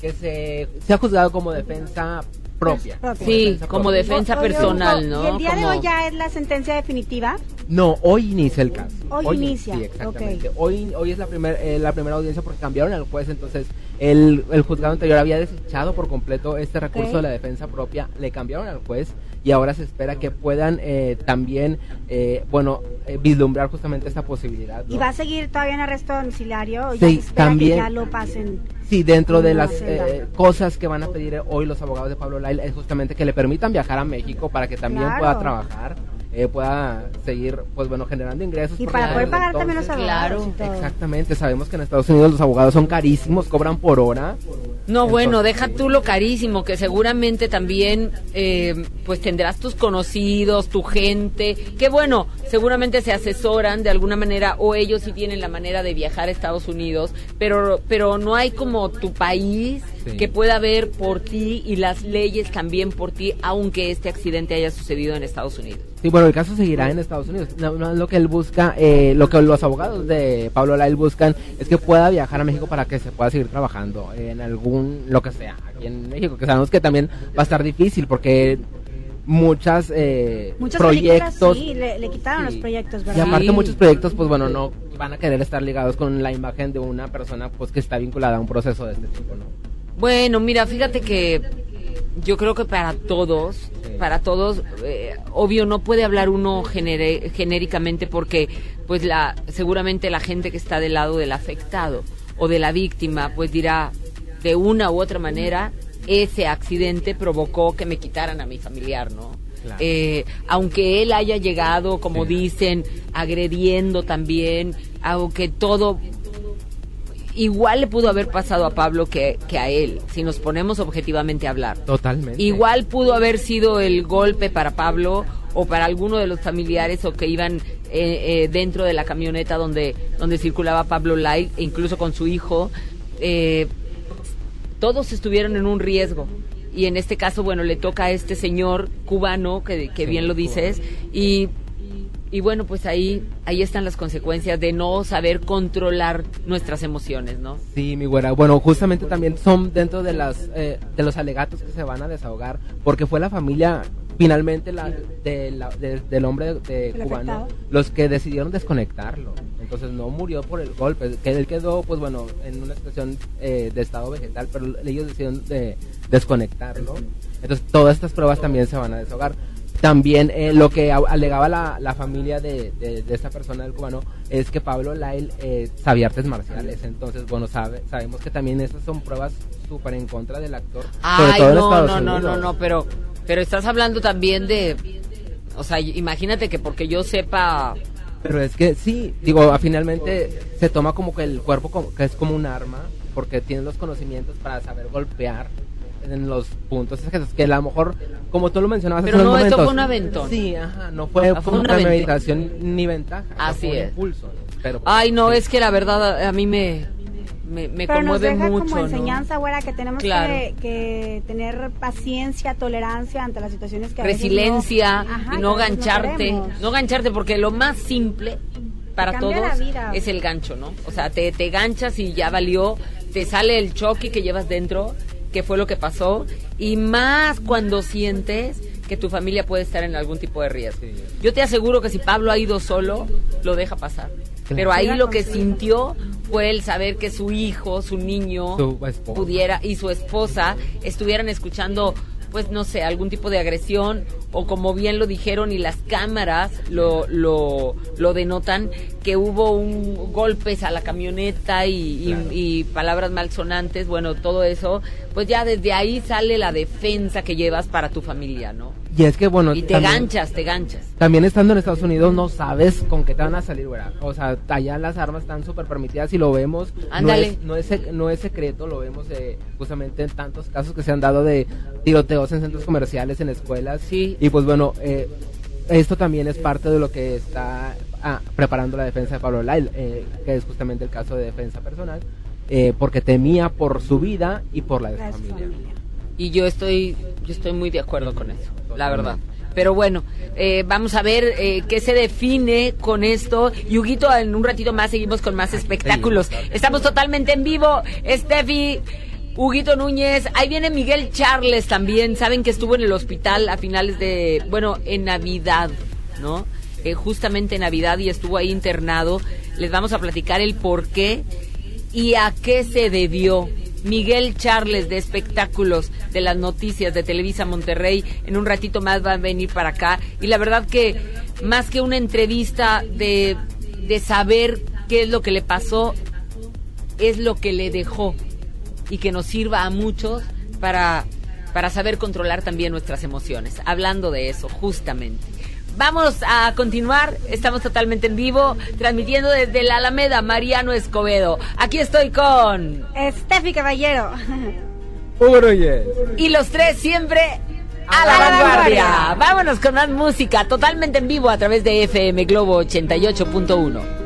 que se sea juzgado como defensa propia. sí, como defensa personal, ¿no? ¿Y el día de hoy ya es la sentencia definitiva? No, hoy inicia el caso. Hoy inicia, Sí, exactamente. Hoy, hoy es la, primer, eh, la primera audiencia porque cambiaron al juez, entonces el, el juzgado anterior había desechado por completo este recurso de la defensa propia, le cambiaron al juez y ahora se espera que puedan eh, también, eh, bueno, eh, vislumbrar justamente esta posibilidad. ¿no? ¿Y va a seguir todavía en arresto domiciliario? ¿O Sí, ya se espera también. que ya lo pasen? Sí, dentro de las eh, cosas que van a pedir hoy los abogados de Pablo Lyle es justamente que le permitan viajar a México para que también Claro. pueda trabajar, eh, pueda seguir, pues bueno, generando ingresos. Y para poder pagar también los abogados todo. Exactamente, sabemos que en Estados Unidos los abogados son carísimos, cobran por hora. No, bueno, deja tú lo carísimo, que seguramente también eh, pues tendrás tus conocidos, tu gente, que bueno, seguramente se asesoran de alguna manera o ellos sí tienen la manera de viajar a Estados Unidos, pero, pero no hay como tu país Sí. que pueda ver por ti y las leyes también por ti, aunque este accidente haya sucedido en Estados Unidos. Sí, bueno, el caso seguirá en Estados Unidos. No, no, lo que él busca, eh, lo que los abogados de Pablo Lyle buscan es que pueda viajar a México para que se pueda seguir trabajando en algún, lo que sea, aquí en México, que sabemos que también va a estar difícil porque muchas eh, Muchas proyectos películas sí, le, le quitaron los proyectos, y aparte muchos proyectos, pues bueno, no van a querer estar ligados con la imagen de una persona pues que está vinculada a un proceso de este tipo, ¿no? Bueno, mira, fíjate que yo creo que para todos, para todos, eh, obvio no puede hablar uno genere- genéricamente porque, pues la, seguramente la gente que está del lado del afectado o de la víctima, pues dirá de una u otra manera ese accidente provocó que me quitaran a mi familiar, ¿no? Claro. Eh, aunque él haya llegado, como dicen, agrediendo también, aunque todo igual le pudo haber pasado a Pablo que, que a él, si nos ponemos objetivamente a hablar. Totalmente. Igual pudo haber sido el golpe para Pablo o para alguno de los familiares o que iban eh, eh, dentro de la camioneta donde, donde circulaba Pablo Lai, e incluso con su hijo. Eh, todos estuvieron en un riesgo. Y en este caso, bueno, le toca a este señor cubano, que, que bien lo dices, y, y bueno, pues ahí, ahí están las consecuencias de no saber controlar nuestras emociones, ¿no? Sí, mi güera. Bueno, justamente también son dentro de las eh, de los alegatos que se van a desahogar, porque fue la familia finalmente la, de la- de- del hombre de cubano afectado. los que decidieron desconectarlo. Entonces no murió por el golpe, que él quedó, pues bueno, en una situación eh, de estado vegetal, pero ellos decidieron de desconectarlo. Entonces todas estas pruebas también se van a desahogar. También eh, lo que alegaba la, la familia de, de, de esta persona del cubano es que Pablo Lyle eh, sabía artes marciales. Entonces, bueno, sabe, sabemos que también estas son pruebas súper en contra del actor. sobre Ay, todo no, no, no, no, no, pero, pero estás hablando también de, o sea, imagínate que porque yo sepa, Pero es que sí, digo, finalmente se toma como que el cuerpo como, que es como un arma, porque tiene los conocimientos para saber golpear en los puntos es que, que a lo mejor, como tú lo mencionabas Pero hace unos no, esto momentos, fue un aventón. Sí, ajá, no fue, Ah, fue una meditación ni ventaja. Así fue un es. impulso, pero ay, no, es que la verdad a, mí me, me, me Pero nos conmueve deja mucho, como ¿no? enseñanza, güera, que tenemos Claro. que, que tener paciencia, tolerancia ante las situaciones que a veces resiliencia no- Ajá, y no gancharte, no gancharte porque lo más simple para todos vida. es el gancho, ¿no? O sea, te, te ganchas y ya valió, te sale el choque que llevas dentro, que fue lo que pasó, y más cuando sientes que tu familia puede estar en algún tipo de riesgo. Yo te aseguro que si Pablo ha ido solo, lo deja pasar. Pero ahí lo que sintió fue el saber que su hijo, su niño, pudiera y su esposa estuvieran escuchando pues no sé, algún tipo de agresión o como bien lo dijeron y las cámaras lo, lo, lo denotan, que hubo un golpes a la camioneta y, y- y palabras malsonantes, bueno, todo eso, pues ya desde ahí sale la defensa que llevas para tu familia, ¿no? Y es que, bueno, Y te también- ganchas, te ganchas. También estando en Estados Unidos no sabes con qué te van a salir, güera. O sea, allá las armas están súper permitidas y lo vemos. Ándale. No es, no, es, no es secreto, lo vemos eh, justamente en tantos casos que se han dado de tiroteos en centros comerciales, en escuelas. Sí. Y pues bueno, eh, esto también es parte de lo que está ah, preparando la defensa de Pablo Lyle, eh, que es justamente el caso de defensa personal, eh, porque temía por su vida y por la de su familia. Y yo estoy, yo estoy muy de acuerdo con eso, la verdad. Pero bueno, eh, vamos a ver eh, qué se define con esto. Y Huguito, en un ratito más seguimos con más espectáculos. Estamos totalmente en vivo. Steffi, Huguito Núñez, ahí viene Miguel Charles también. Saben que estuvo en el hospital a finales de, bueno, en Navidad, ¿no? Eh, justamente en Navidad y estuvo ahí internado. Les vamos a platicar el por qué y a qué se debió. Miguel Charles de espectáculos de las noticias de Televisa Monterrey en un ratito más va a venir para acá y la verdad que más que una entrevista de, de saber qué es lo que le pasó es lo que le dejó y que nos sirva a muchos para, para saber controlar también nuestras emociones. Hablando de eso, justamente. Vamos a continuar, estamos totalmente en vivo, transmitiendo desde la Alameda, Mariano Escobedo. Aquí estoy con... Steffi Caballero. Y los tres siempre a la vanguardia. Vámonos con más música, totalmente en vivo a través de FM Globo 88.1.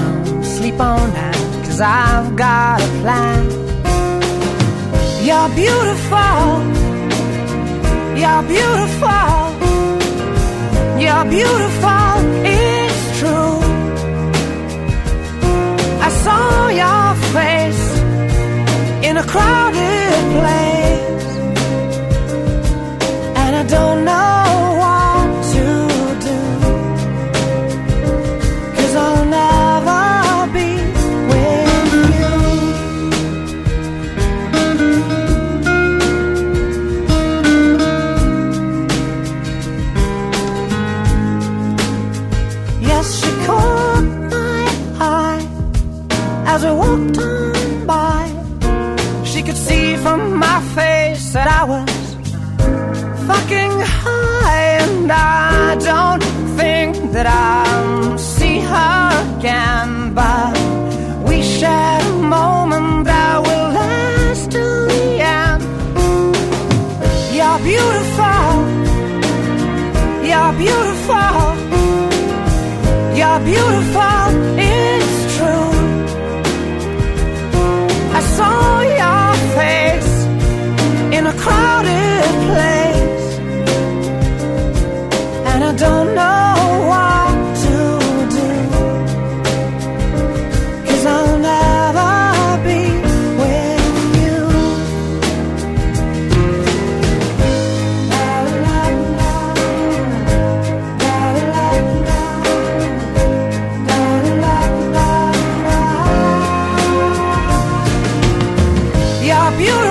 sleep on that, cause I've got a plan. You're beautiful, you're beautiful. You're beautiful, it's true. I saw your face in a crowded place, and I don't know that I was fucking high, and I don't think that I'll see her again. But we shared a moment that will last till the end. You're beautiful. You're beautiful. Beautiful.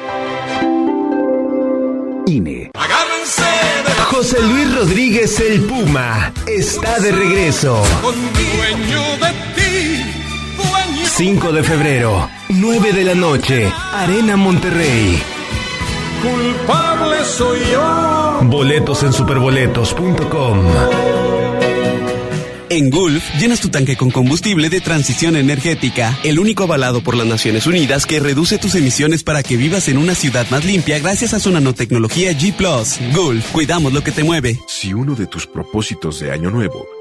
INE. José Luis Rodríguez el Puma está de regreso. 5 de febrero, 9 de la noche, Arena Monterrey. Culpable soy yo. Boletos en superboletos.com. En Gulf, llenas tu tanque con combustible de transición energética, el único avalado por las Naciones Unidas que reduce tus emisiones para que vivas en una ciudad más limpia gracias a su nanotecnología G ⁇ Gulf, cuidamos lo que te mueve. Si uno de tus propósitos de año nuevo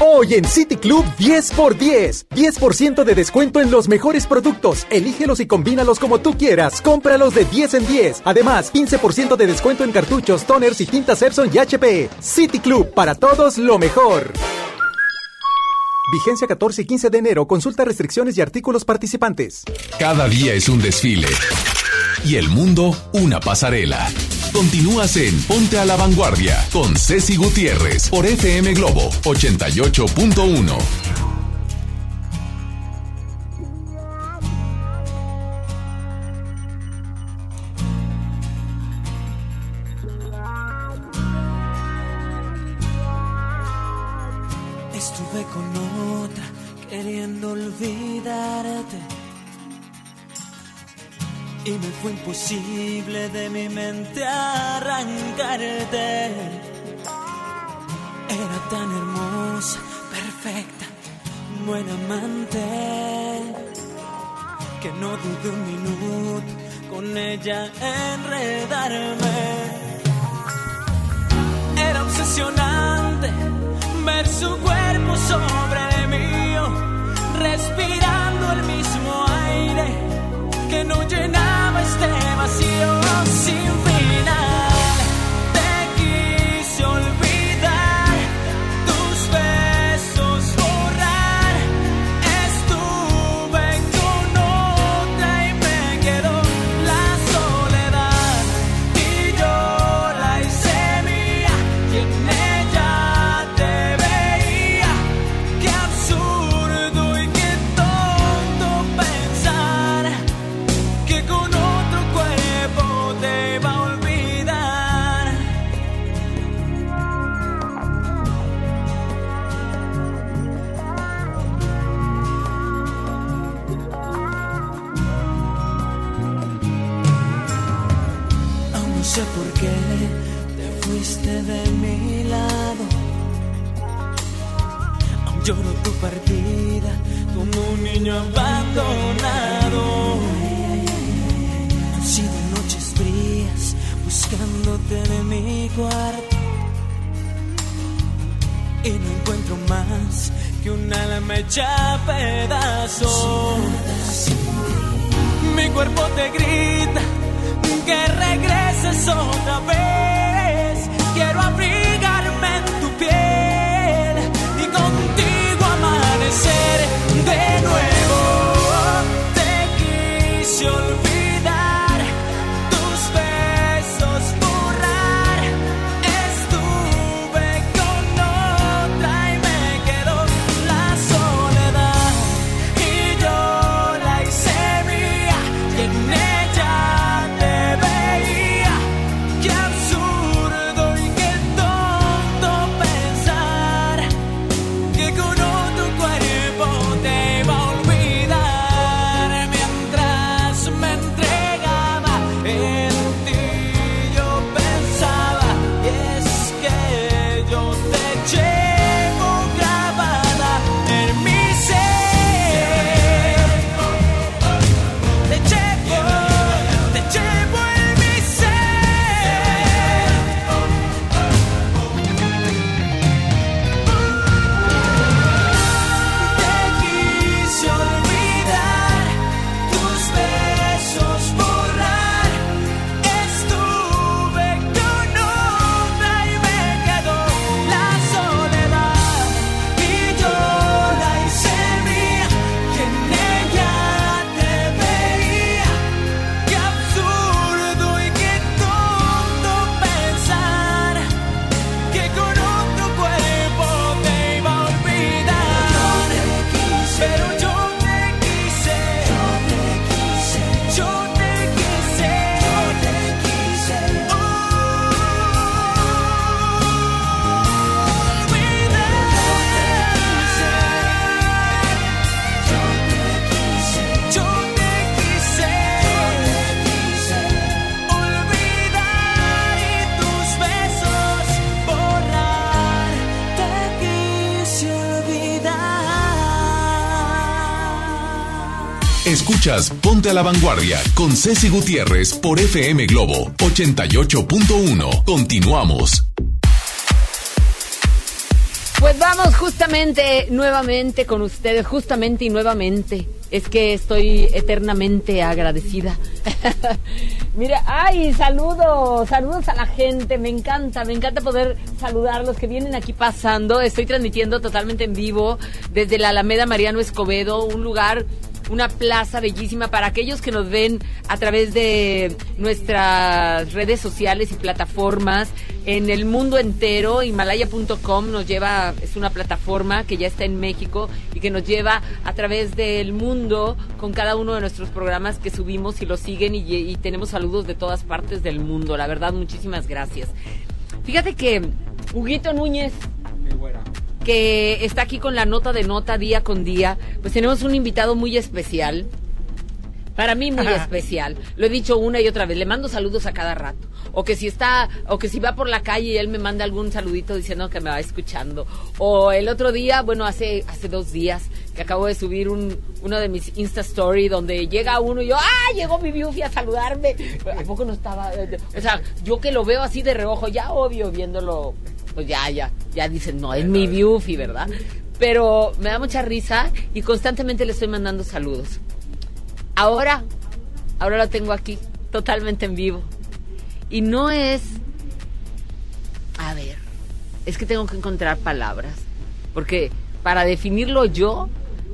Hoy en City Club 10 por 10. 10% de descuento en los mejores productos. Elígelos y combínalos como tú quieras. Cómpralos de 10 en 10. Además, 15% de descuento en cartuchos, toners y tintas Epson y HP. City Club, para todos lo mejor. Vigencia 14 y 15 de enero. Consulta restricciones y artículos participantes. Cada día es un desfile. Y el mundo una pasarela. Continúas en Ponte a la Vanguardia con Ceci Gutiérrez por FM Globo 88.1. Estuve con otra queriendo olvidarte. Y me fue imposible de mi mente arrancarte. Era tan hermosa, perfecta, buena amante. Que no dudé un minuto con ella enredarme. Era obsesionante ver su cuerpo sobre el mío, respirando el mismo aire que no llenaba este vacío sin final. Abandonado. Han sido noches frías buscándote en mi cuarto. Y no encuentro más que un alma hecha pedazos. Mi cuerpo te grita que regreses otra vez. Quiero abrigarme Ponte a la Vanguardia con Ceci Gutiérrez por FM Globo 88.1. Continuamos. Pues vamos justamente, nuevamente con ustedes, justamente y nuevamente. Es que estoy eternamente agradecida. Mira, ay, saludos, saludos a la gente, me encanta, me encanta poder saludar a los que vienen aquí pasando. Estoy transmitiendo totalmente en vivo desde la Alameda Mariano Escobedo, un lugar una plaza bellísima para aquellos que nos ven a través de nuestras redes sociales y plataformas en el mundo entero. Himalaya.com nos lleva, es una plataforma que ya está en México y que nos lleva a través del mundo con cada uno de nuestros programas que subimos y los siguen y, y tenemos saludos de todas partes del mundo. La verdad, muchísimas gracias. Fíjate que Huguito Núñez que está aquí con la nota de nota día con día, pues tenemos un invitado muy especial. Para mí muy especial. Lo he dicho una y otra vez. Le mando saludos a cada rato. O que si está, o que si va por la calle y él me manda algún saludito diciendo que me va escuchando. O el otro día, bueno, hace, hace dos días, que acabo de subir un, uno de mis Insta Story donde llega uno y yo, ¡ah! Llegó mi Biufi a saludarme. ¿A poco no estaba? O sea, yo que lo veo así de reojo, ya obvio viéndolo pues ya, ya, ya dicen, no, es mi Biufi, ¿verdad? Pero me da mucha risa y constantemente le estoy mandando saludos. Ahora, ahora lo tengo aquí, totalmente en vivo. Y no es... A ver, es que tengo que encontrar palabras. Porque para definirlo yo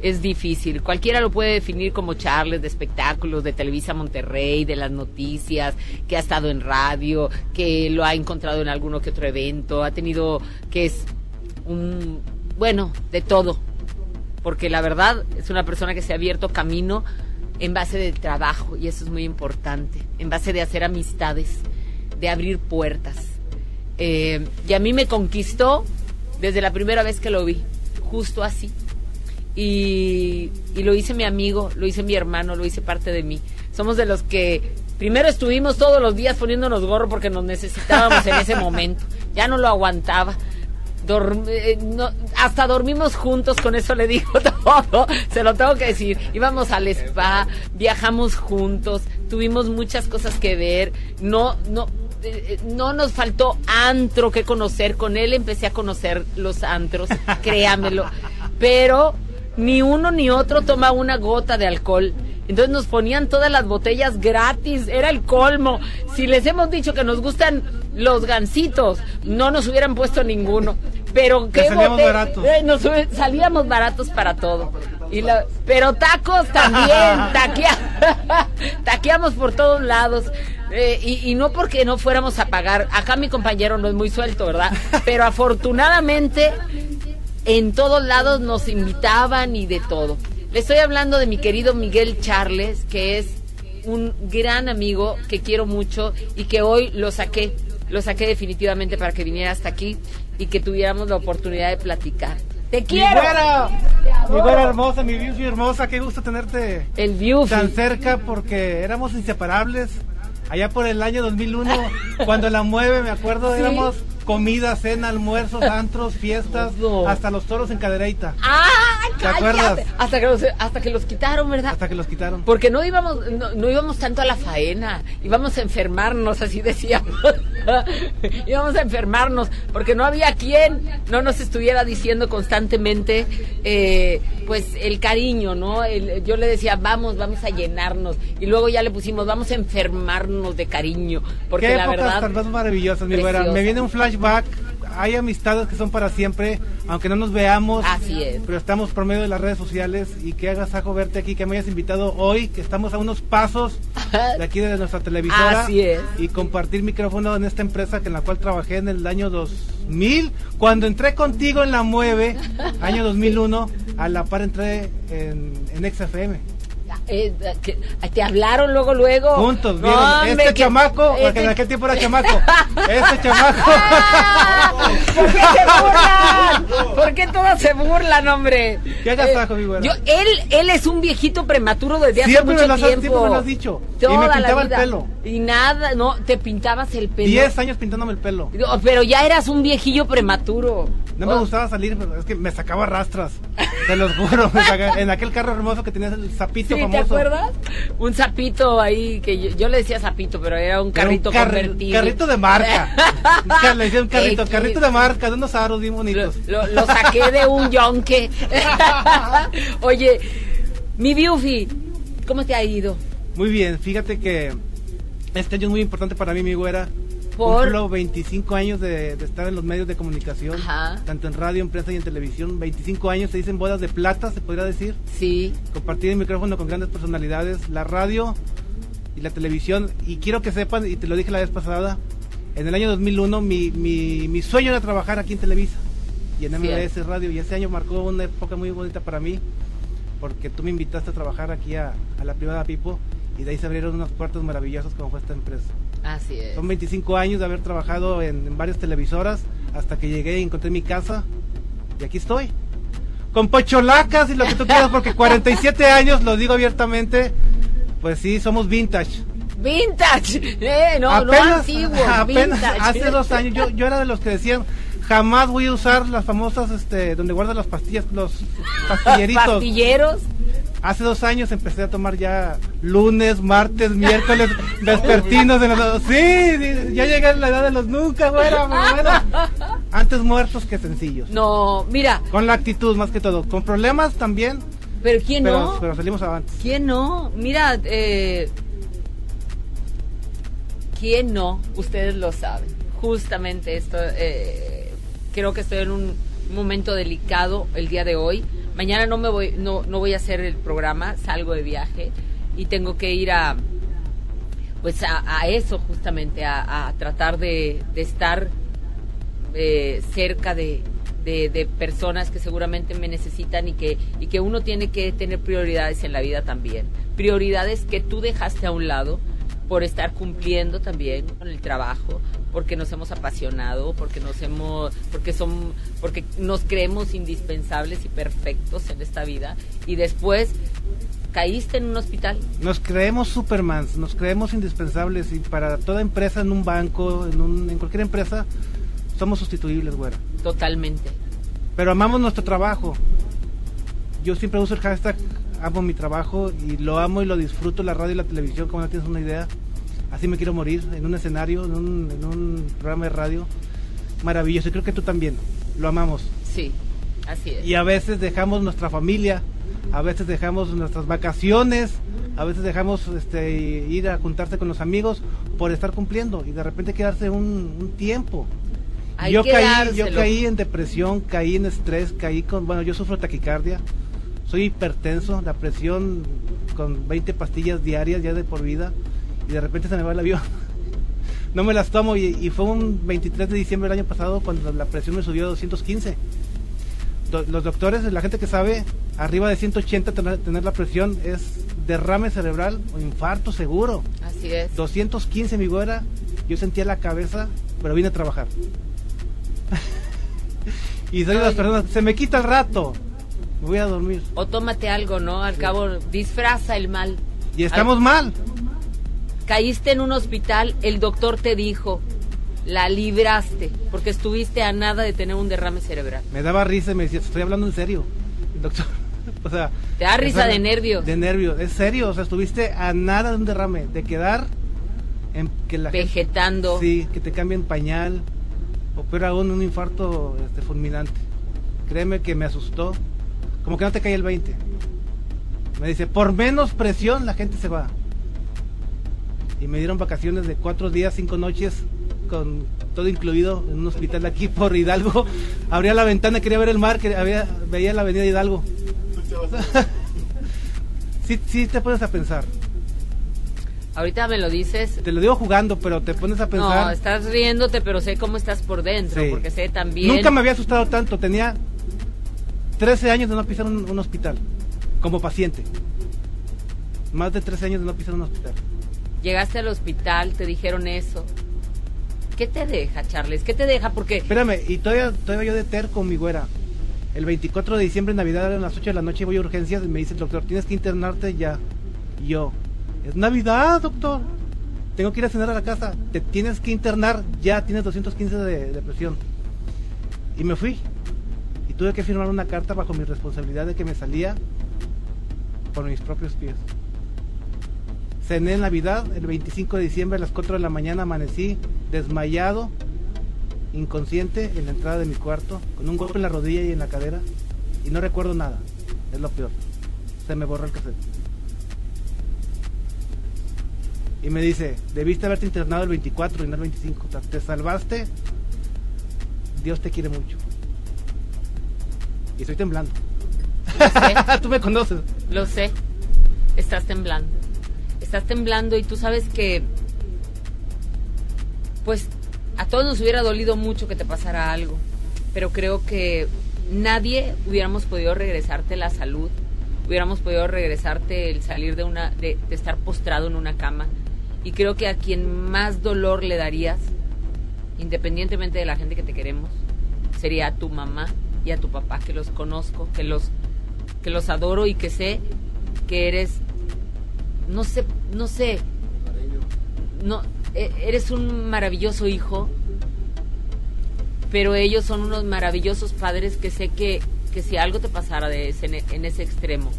es difícil. Cualquiera lo puede definir como Charles de espectáculos, de Televisa Monterrey, de las noticias, que ha estado en radio, que lo ha encontrado en alguno que otro evento, ha tenido que es un, bueno, de todo. Porque la verdad es una persona que se ha abierto camino en base de trabajo y eso es muy importante, en base de hacer amistades, de abrir puertas. Eh, y a mí me conquistó desde la primera vez que lo vi, justo así y, y lo hice mi amigo, lo hice mi hermano, lo hice parte de mí. Somos de los que primero estuvimos todos los días poniéndonos gorro porque nos necesitábamos en ese momento. Ya no lo aguantaba. Eh, hasta dormimos juntos, con eso le digo todo, se lo tengo que decir. Íbamos al spa, viajamos juntos, tuvimos muchas cosas que ver, no, no, eh, no nos faltó antro que conocer, con él empecé a conocer los antros, créamelo, pero ni uno ni otro toma una gota de alcohol. Entonces nos ponían todas las botellas gratis, era el colmo. Si les hemos dicho que nos gustan los gansitos, no nos hubieran puesto ninguno. Pero Que qué salíamos baratos. eh, nos salíamos baratos para todo. Y la- pero tacos también, taquea- taqueamos por todos lados. Eh, y, y no porque no fuéramos a pagar. Acá mi compañero no es muy suelto, ¿verdad? Pero afortunadamente en todos lados nos invitaban y de todo. Le estoy hablando de mi querido Miguel Charles, que es un gran amigo que quiero mucho y que hoy lo saqué, lo saqué definitivamente para que viniera hasta aquí y que tuviéramos la oportunidad de platicar. ¡Te Mi quiero! güera, Te mi güera hermosa, mi Biufi hermosa, qué gusto tenerte el tan cerca porque éramos inseparables. Allá por el año 2001, cuando la mueve, me acuerdo, Sí. éramos comida, cena, almuerzos, antros, fiestas, hasta los toros en cadereita. ¡Ah! ¿Te acuerdas? Hasta que, los, hasta que los quitaron, ¿verdad? Hasta que los quitaron. Porque no íbamos, no, no íbamos tanto a la faena, íbamos a enfermarnos, así decíamos. íbamos a enfermarnos, porque no había quien no nos estuviera diciendo constantemente, eh, pues, el cariño, ¿no? El- yo le decía, vamos, vamos a llenarnos. Y luego ya le pusimos, vamos a enfermarnos de cariño. Porque Qué la épocas verdad. tan más maravillosas, mi güera. Me viene un flashback. Hay amistades que son para siempre, aunque no nos veamos. Así es. Pero estamos por medio de las redes sociales y qué agasajo verte aquí, que me hayas invitado hoy, que estamos a unos pasos de aquí de nuestra televisora. Así es. Y compartir micrófono en esta empresa que en la cual trabajé en el año 2000. Cuando entré contigo en la Mueve, año 2001, a la par entré en, en XFM. Eh, que- te hablaron luego, luego. Juntos, vieron, este chamaco, porque este- en aquel tiempo era chamaco, este chamaco. ¿Por qué se burlan? ¿Por qué todos se burlan, hombre? ¿Qué agasajo, mi güera? Yo, él, él es un viejito prematuro desde hace Siempre me mucho has- tiempo. siempre me lo has dicho. Y me Toda pintaba el pelo. Y nada, no, te pintabas el pelo. Diez años pintándome el pelo. Pero ya eras un viejillo prematuro. No me gustaba salir, pero es que me sacaba rastras. Te los juro, en aquel carro hermoso que tenías el zapito Sí, famoso. ¿Te acuerdas? Un sapito ahí, que yo, yo le decía sapito, pero era un Era carrito un carri- convertible. Carrito de marca. Un le decía un carrito, X. carrito de marca, de unos aros bien bonitos. Lo, lo saqué de un yonque. Oye, mi Biufi, ¿cómo te ha ido? Muy bien, fíjate que este año es muy importante para mí, mi güera. ¿Por? Cumplo 25 años de, de estar en los medios de comunicación, tanto en radio, en prensa y en televisión. 25 años, se dicen bodas de plata, se podría decir. Sí. Compartir el micrófono con grandes personalidades, la radio y la televisión. Y quiero que sepan, y te lo dije la vez pasada, en el año 2001 mi, mi, mi sueño era trabajar aquí en Televisa y en MBS Radio. Y ese año marcó una época muy bonita para mí, porque tú me invitaste a trabajar aquí a, a la privada Pipo y de ahí se abrieron unas puertas maravillosas como fue esta empresa. Así es. Son 25 años de haber trabajado en, en varias televisoras hasta que llegué y encontré mi casa y aquí estoy. Con pocholacas y lo que tú quieras, porque 47 años, lo digo abiertamente, pues sí, somos vintage. Vintage, eh, no, no Apenas- antiguo, apenas vintage. hace dos años, yo, yo era de los que decían, jamás voy a usar las famosas, este, donde guardan las pastillas, los pastilleritos. Pastilleros. Hace dos años empecé a tomar ya lunes, martes, miércoles, vespertinos. De los, sí, ya llegué a la edad de los nunca, pero bueno. Antes muertos que sencillos. No, mira. Con la actitud más que todo. Con problemas también. Pero ¿quién pero, no? Pero salimos avantes. ¿Quién no? Mira, eh, ¿quién no? Ustedes lo saben. Justamente esto, eh, creo que estoy en un momento delicado el día de hoy. Mañana no me voy, no, no voy a hacer el programa, salgo de viaje y tengo que ir a, pues a, a eso justamente, a, tratar de, de estar eh, cerca de, de, de personas que seguramente me necesitan y que, y que uno tiene que tener prioridades en la vida también. Prioridades que tú dejaste a un lado por estar cumpliendo también con el trabajo, porque nos hemos apasionado, porque nos hemos, porque son, porque nos creemos indispensables y perfectos en esta vida y después caíste en un hospital. Nos creemos Supermans, nos creemos indispensables y para toda empresa, en un banco, en, un, en cualquier empresa, somos sustituibles, güera. Totalmente. Pero amamos nuestro trabajo. Yo siempre uso el hashtag amo mi trabajo y lo amo y lo disfruto, la radio y la televisión, como no tienes una idea. Así me quiero morir, en un escenario, en un, en un programa de radio. Maravilloso, y creo que tú también. Lo amamos. Sí, así es. Y a veces dejamos nuestra familia, a veces dejamos nuestras vacaciones, a veces dejamos este, ir a juntarse con los amigos por estar cumpliendo y de repente quedarse un, un tiempo. Hay yo caí, yo caí en depresión, caí en estrés, caí con, bueno, yo sufro taquicardia, soy hipertenso, la presión con 20 pastillas diarias ya de por vida y de repente se me va el avión. no me las tomo y, y fue un 23 de diciembre del año pasado cuando la presión me subió a 215 do- los doctores, la gente que sabe, arriba de 180 tener, tener la presión es derrame cerebral o infarto seguro. Así es. 215 mi güera, yo sentía la cabeza, pero vine a trabajar. y soy de las personas, se me quita el rato, voy a dormir. O tómate algo, ¿no? Al cabo, disfraza el mal. Y estamos Al- mal. Caíste en un hospital, el doctor te dijo, la libraste, porque estuviste a nada de tener un derrame cerebral. Me daba risa y me decía, estoy hablando en serio, doctor. o sea, Te da risa de nervios. De nervios, es serio, o sea, estuviste a nada de un derrame, de quedar en que la gente- Vegetando. sí, que te cambien pañal, o peor aún, un infarto este, fulminante. Créeme que me asustó, como que no te cae el 20. Me dice, por menos presión la gente se va. Y me dieron vacaciones de cuatro días, cinco noches, con todo incluido en un hospital aquí por Hidalgo. Abría la ventana, quería ver el mar, que había, veía la avenida Hidalgo. sí, sí te pones a pensar. Ahorita me lo dices. Te lo digo jugando, pero te pones a pensar. No, estás riéndote, pero sé cómo estás por dentro, Sí. porque sé también. Nunca me había asustado tanto. Tenía 13 años de no pisar un, un hospital como paciente. Más de 13 años de no pisar un hospital. Llegaste al hospital, te dijeron eso. ¿Qué te deja, Charles? ¿Qué te deja? Porque Espérame, y todavía, todavía yo de ter con mi güera. El 24 de diciembre, Navidad, a las 8 de la noche voy a urgencias y me dice el doctor, tienes que internarte ya. Y yo, es Navidad, doctor. Tengo que ir a cenar a la casa. Te tienes que internar ya, tienes 215 de, de presión. Y me fui. Tuve que firmar una carta bajo mi responsabilidad de que me salía por mis propios pies. Cené en Navidad, el 25 de diciembre a las 4 de la mañana amanecí desmayado, inconsciente en la entrada de mi cuarto, con un golpe en la rodilla y en la cadera, y no recuerdo nada, es lo peor. Se me borró el cassette. Y me dice, debiste haberte internado el 24 y no el 25, o sea, te salvaste, Dios te quiere mucho. Y estoy temblando. Tú me conoces. Lo sé. Estás temblando. Estás temblando y tú sabes que. Pues a todos nos hubiera dolido mucho que te pasara algo. Pero creo que nadie hubiéramos podido regresarte la salud. Hubiéramos podido regresarte el salir de una. de, de estar postrado en una cama. Y creo que a quien más dolor le darías, independientemente de la gente que te queremos, sería a tu mamá y a tu papá, que los conozco, que los, que los adoro y que sé que eres, no sé, no sé, no, e- eres un maravilloso hijo, pero ellos son unos maravillosos padres que sé que, que si algo te pasara de ese, en ese extremo,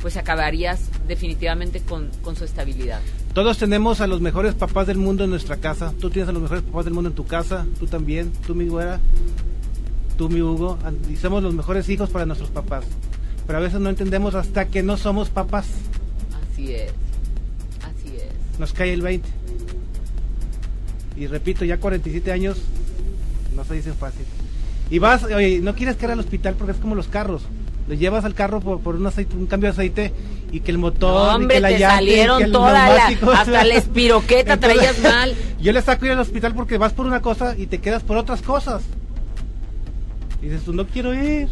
pues acabarías definitivamente con, con su estabilidad. Todos tenemos a los mejores papás del mundo en nuestra casa. Tú tienes a los mejores papás del mundo en tu casa, tú también, tú mi güera, tú mi Hugo, y somos los mejores hijos para nuestros papás. Pero a veces no entendemos hasta que no somos papás. Así es, así es. Nos cae el 20. Y repito, ya 47 años no se dicen fácil. Y vas, oye, no quieres caer al hospital porque es como los carros. Le llevas al carro por, por un, aceite, un cambio de aceite y que el motor, No, y hombre, que la te llanta, y que salieron toda la- hasta la espiroqueta traías mal. Yo le saco ir al hospital porque vas por una cosa y te quedas por otras cosas. Y dices, tú no quiero ir,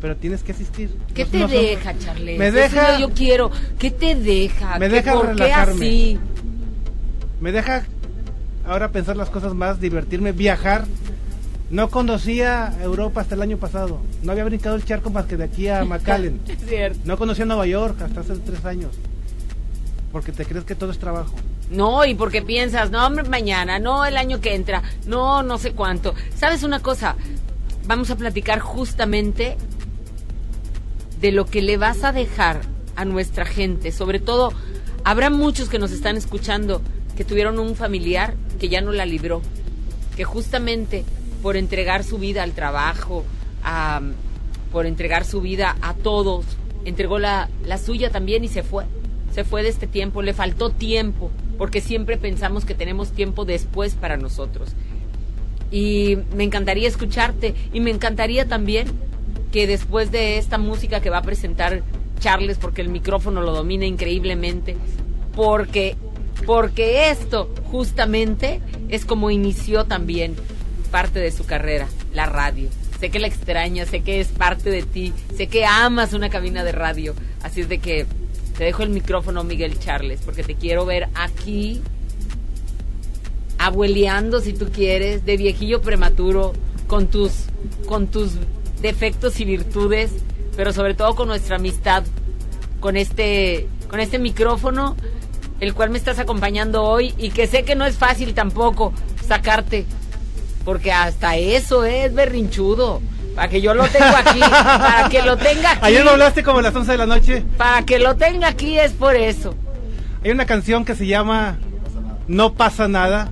pero tienes que asistir. ¿Qué No- te no son- deja, Charles? Me Eso deja- yo quiero. ¿Qué te deja? Me ¿Qué- deja ¿Por qué relajarme. así? Me deja ahora pensar las cosas más, divertirme, viajar. No conocía Europa hasta el año pasado. No había brincado el charco más que de aquí a McAllen. No conocía Nueva York hasta hace tres años. Porque te crees que todo es trabajo. No, y porque piensas, no, hombre, mañana, no, el año que entra, no, no sé cuánto. ¿Sabes una cosa? Vamos a platicar justamente de lo que le vas a dejar a nuestra gente. Sobre todo, habrá muchos que nos están escuchando que tuvieron un familiar que ya no la libró. Que justamente por entregar su vida al trabajo, a- por entregar su vida a todos, entregó la, la suya también y se fue. Se fue de este tiempo, le faltó tiempo, porque siempre pensamos que tenemos tiempo después para nosotros. Y me encantaría escucharte y me encantaría también que después de esta música que va a presentar Charles, porque el micrófono lo domina increíblemente, porque, porque esto justamente es como inició también parte de su carrera, la radio. Sé que la extrañas, sé que es parte de ti, sé que amas una cabina de radio. Así es de que te dejo el micrófono, Miguel Charles, porque te quiero ver aquí, abueleando si tú quieres, de viejillo prematuro, con tus, con tus defectos y virtudes, pero sobre todo con nuestra amistad, con este, con este micrófono, el cual me estás acompañando hoy y que sé que no es fácil tampoco sacarte, porque hasta eso es berrinchudo. Para que yo lo tengo aquí, para que lo tenga aquí. Ayer me hablaste como a las 11 de la noche. Para que lo tenga aquí es por eso. Hay una canción que se llama No pasa nada.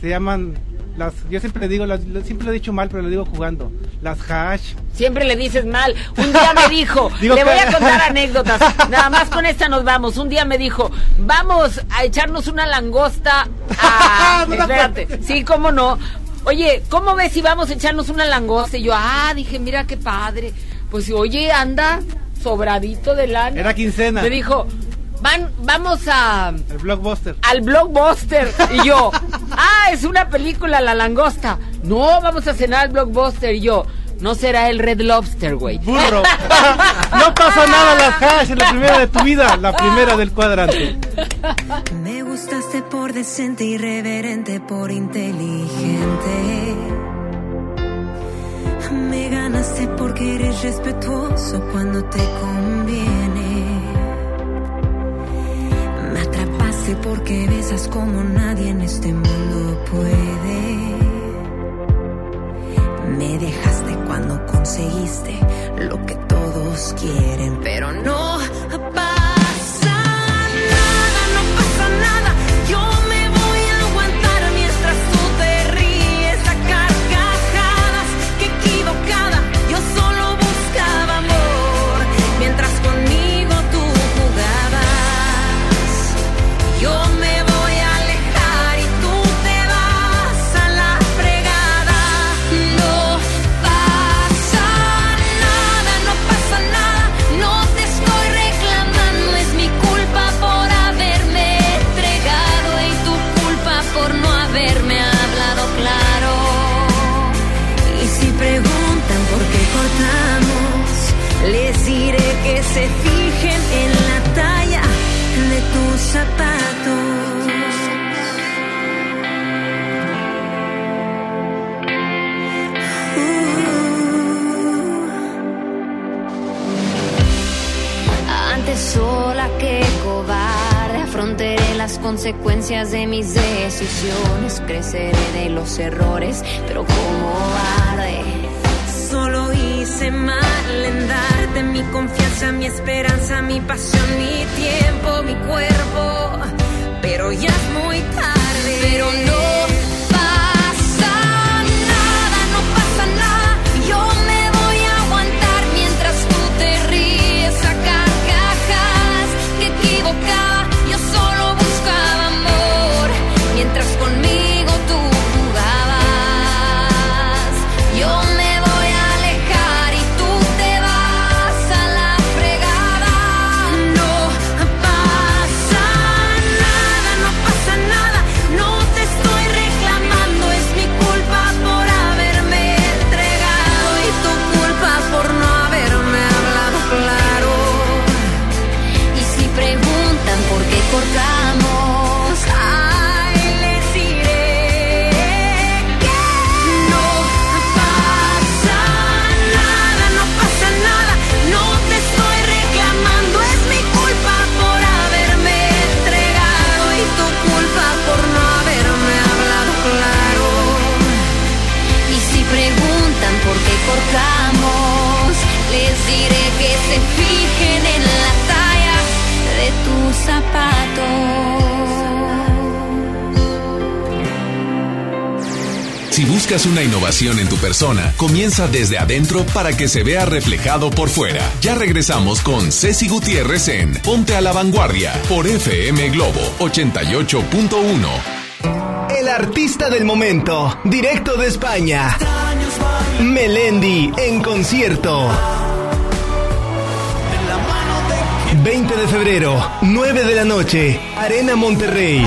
Se llaman las. Yo siempre le digo, las, siempre lo he dicho mal, pero lo digo jugando. Las hash. Siempre le dices mal. Un día me dijo, Digo le que- voy a contar anécdotas. Nada más con esta nos vamos. Un día me dijo, vamos a echarnos una langosta a... Espérate. Sí, cómo no. Oye, ¿cómo ves si vamos a echarnos una langosta? Y yo, ah, dije, mira qué padre. Pues oye, anda sobradito de lana. Era quincena. Me dijo, van, vamos a... El blockbuster. al blockbuster. Y yo, ah, es una película, La Langosta. No, vamos a cenar al blockbuster. Y yo, no será el Red Lobster, güey. Burro. no pasa nada las hash en la primera de tu vida, la primera del cuadrante. Me gustaste por decente, irreverente, por inteligente. Me ganaste porque eres respetuoso cuando te conviene. Sé por qué besas como nadie en este mundo puede. Me dejaste cuando conseguiste lo que todos quieren, pero no consecuencias de mis decisiones. Creceré de los errores, pero como arde. Solo hice mal en darte mi confianza, mi esperanza, mi pasión, mi tiempo, mi cuerpo. Pero ya es muy tarde. Pero no buscas una innovación en tu persona, comienza desde adentro para que se vea reflejado por fuera. Ya regresamos con Ceci Gutiérrez en Ponte a la Vanguardia por FM Globo 88.1. El artista del momento, directo de España. Melendi en concierto. 20 de febrero, 9 de la noche, Arena Monterrey.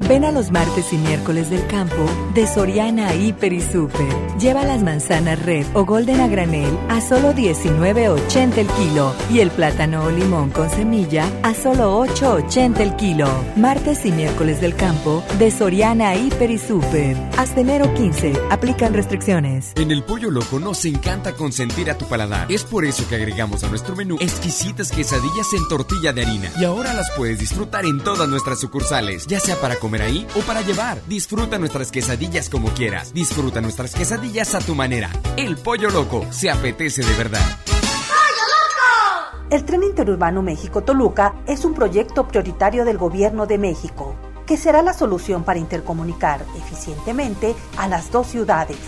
Ven a los martes y miércoles del campo de Soriana Hiper y Super. Lleva las manzanas red o golden a granel a solo 19.80 el kilo y el plátano o limón con semilla a solo 8.80 el kilo. Martes y miércoles del campo de Soriana Hiper y Super. Hasta enero 15. Aplican restricciones. En el Pollo Loco nos encanta consentir a tu paladar. Es por eso que agregamos a nuestro menú exquisitas quesadillas en tortilla de harina. Y ahora las puedes disfrutar en todas nuestras sucursales, ya sea para comer ahí o para llevar. Disfruta nuestras quesadillas como quieras. Disfruta nuestras quesadillas a tu manera. El Pollo Loco se apetece de verdad. El tren interurbano México-Toluca es un proyecto prioritario del Gobierno de México, que será la solución para intercomunicar eficientemente a las dos ciudades.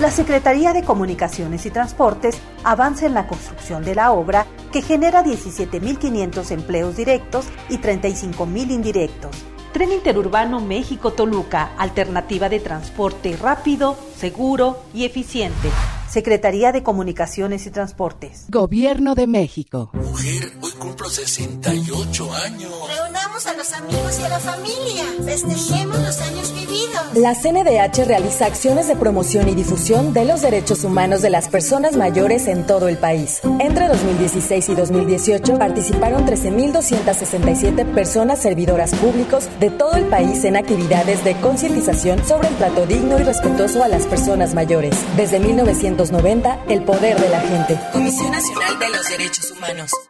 La Secretaría de Comunicaciones y Transportes avanza en la construcción de la obra que genera 17.500 empleos directos y 35.000 indirectos. Tren Interurbano México-Toluca, alternativa de transporte rápido, seguro y eficiente. Secretaría de Comunicaciones y Transportes. Gobierno de México. Mujer, hoy cumplo 68 años. Reunamos a los amigos y a la familia. Festejemos los años vividos. La CNDH realiza acciones de promoción y difusión de los derechos humanos de las personas mayores en todo el país. Entre 2016 y 2018 participaron 13.267 personas servidoras públicos de todo el país en actividades de concientización sobre el trato digno y respetuoso a las personas mayores. Desde 1990, el poder de la gente. Comisión Nacional de los Derechos Humanos.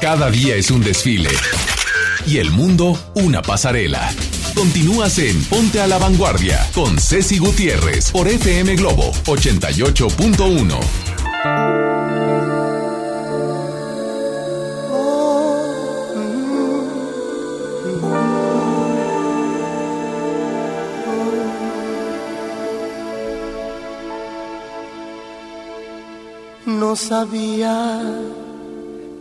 Cada día es un desfile y el mundo una pasarela. Continúas en Ponte a la Vanguardia con Ceci Gutiérrez por FM Globo 88.1. No sabía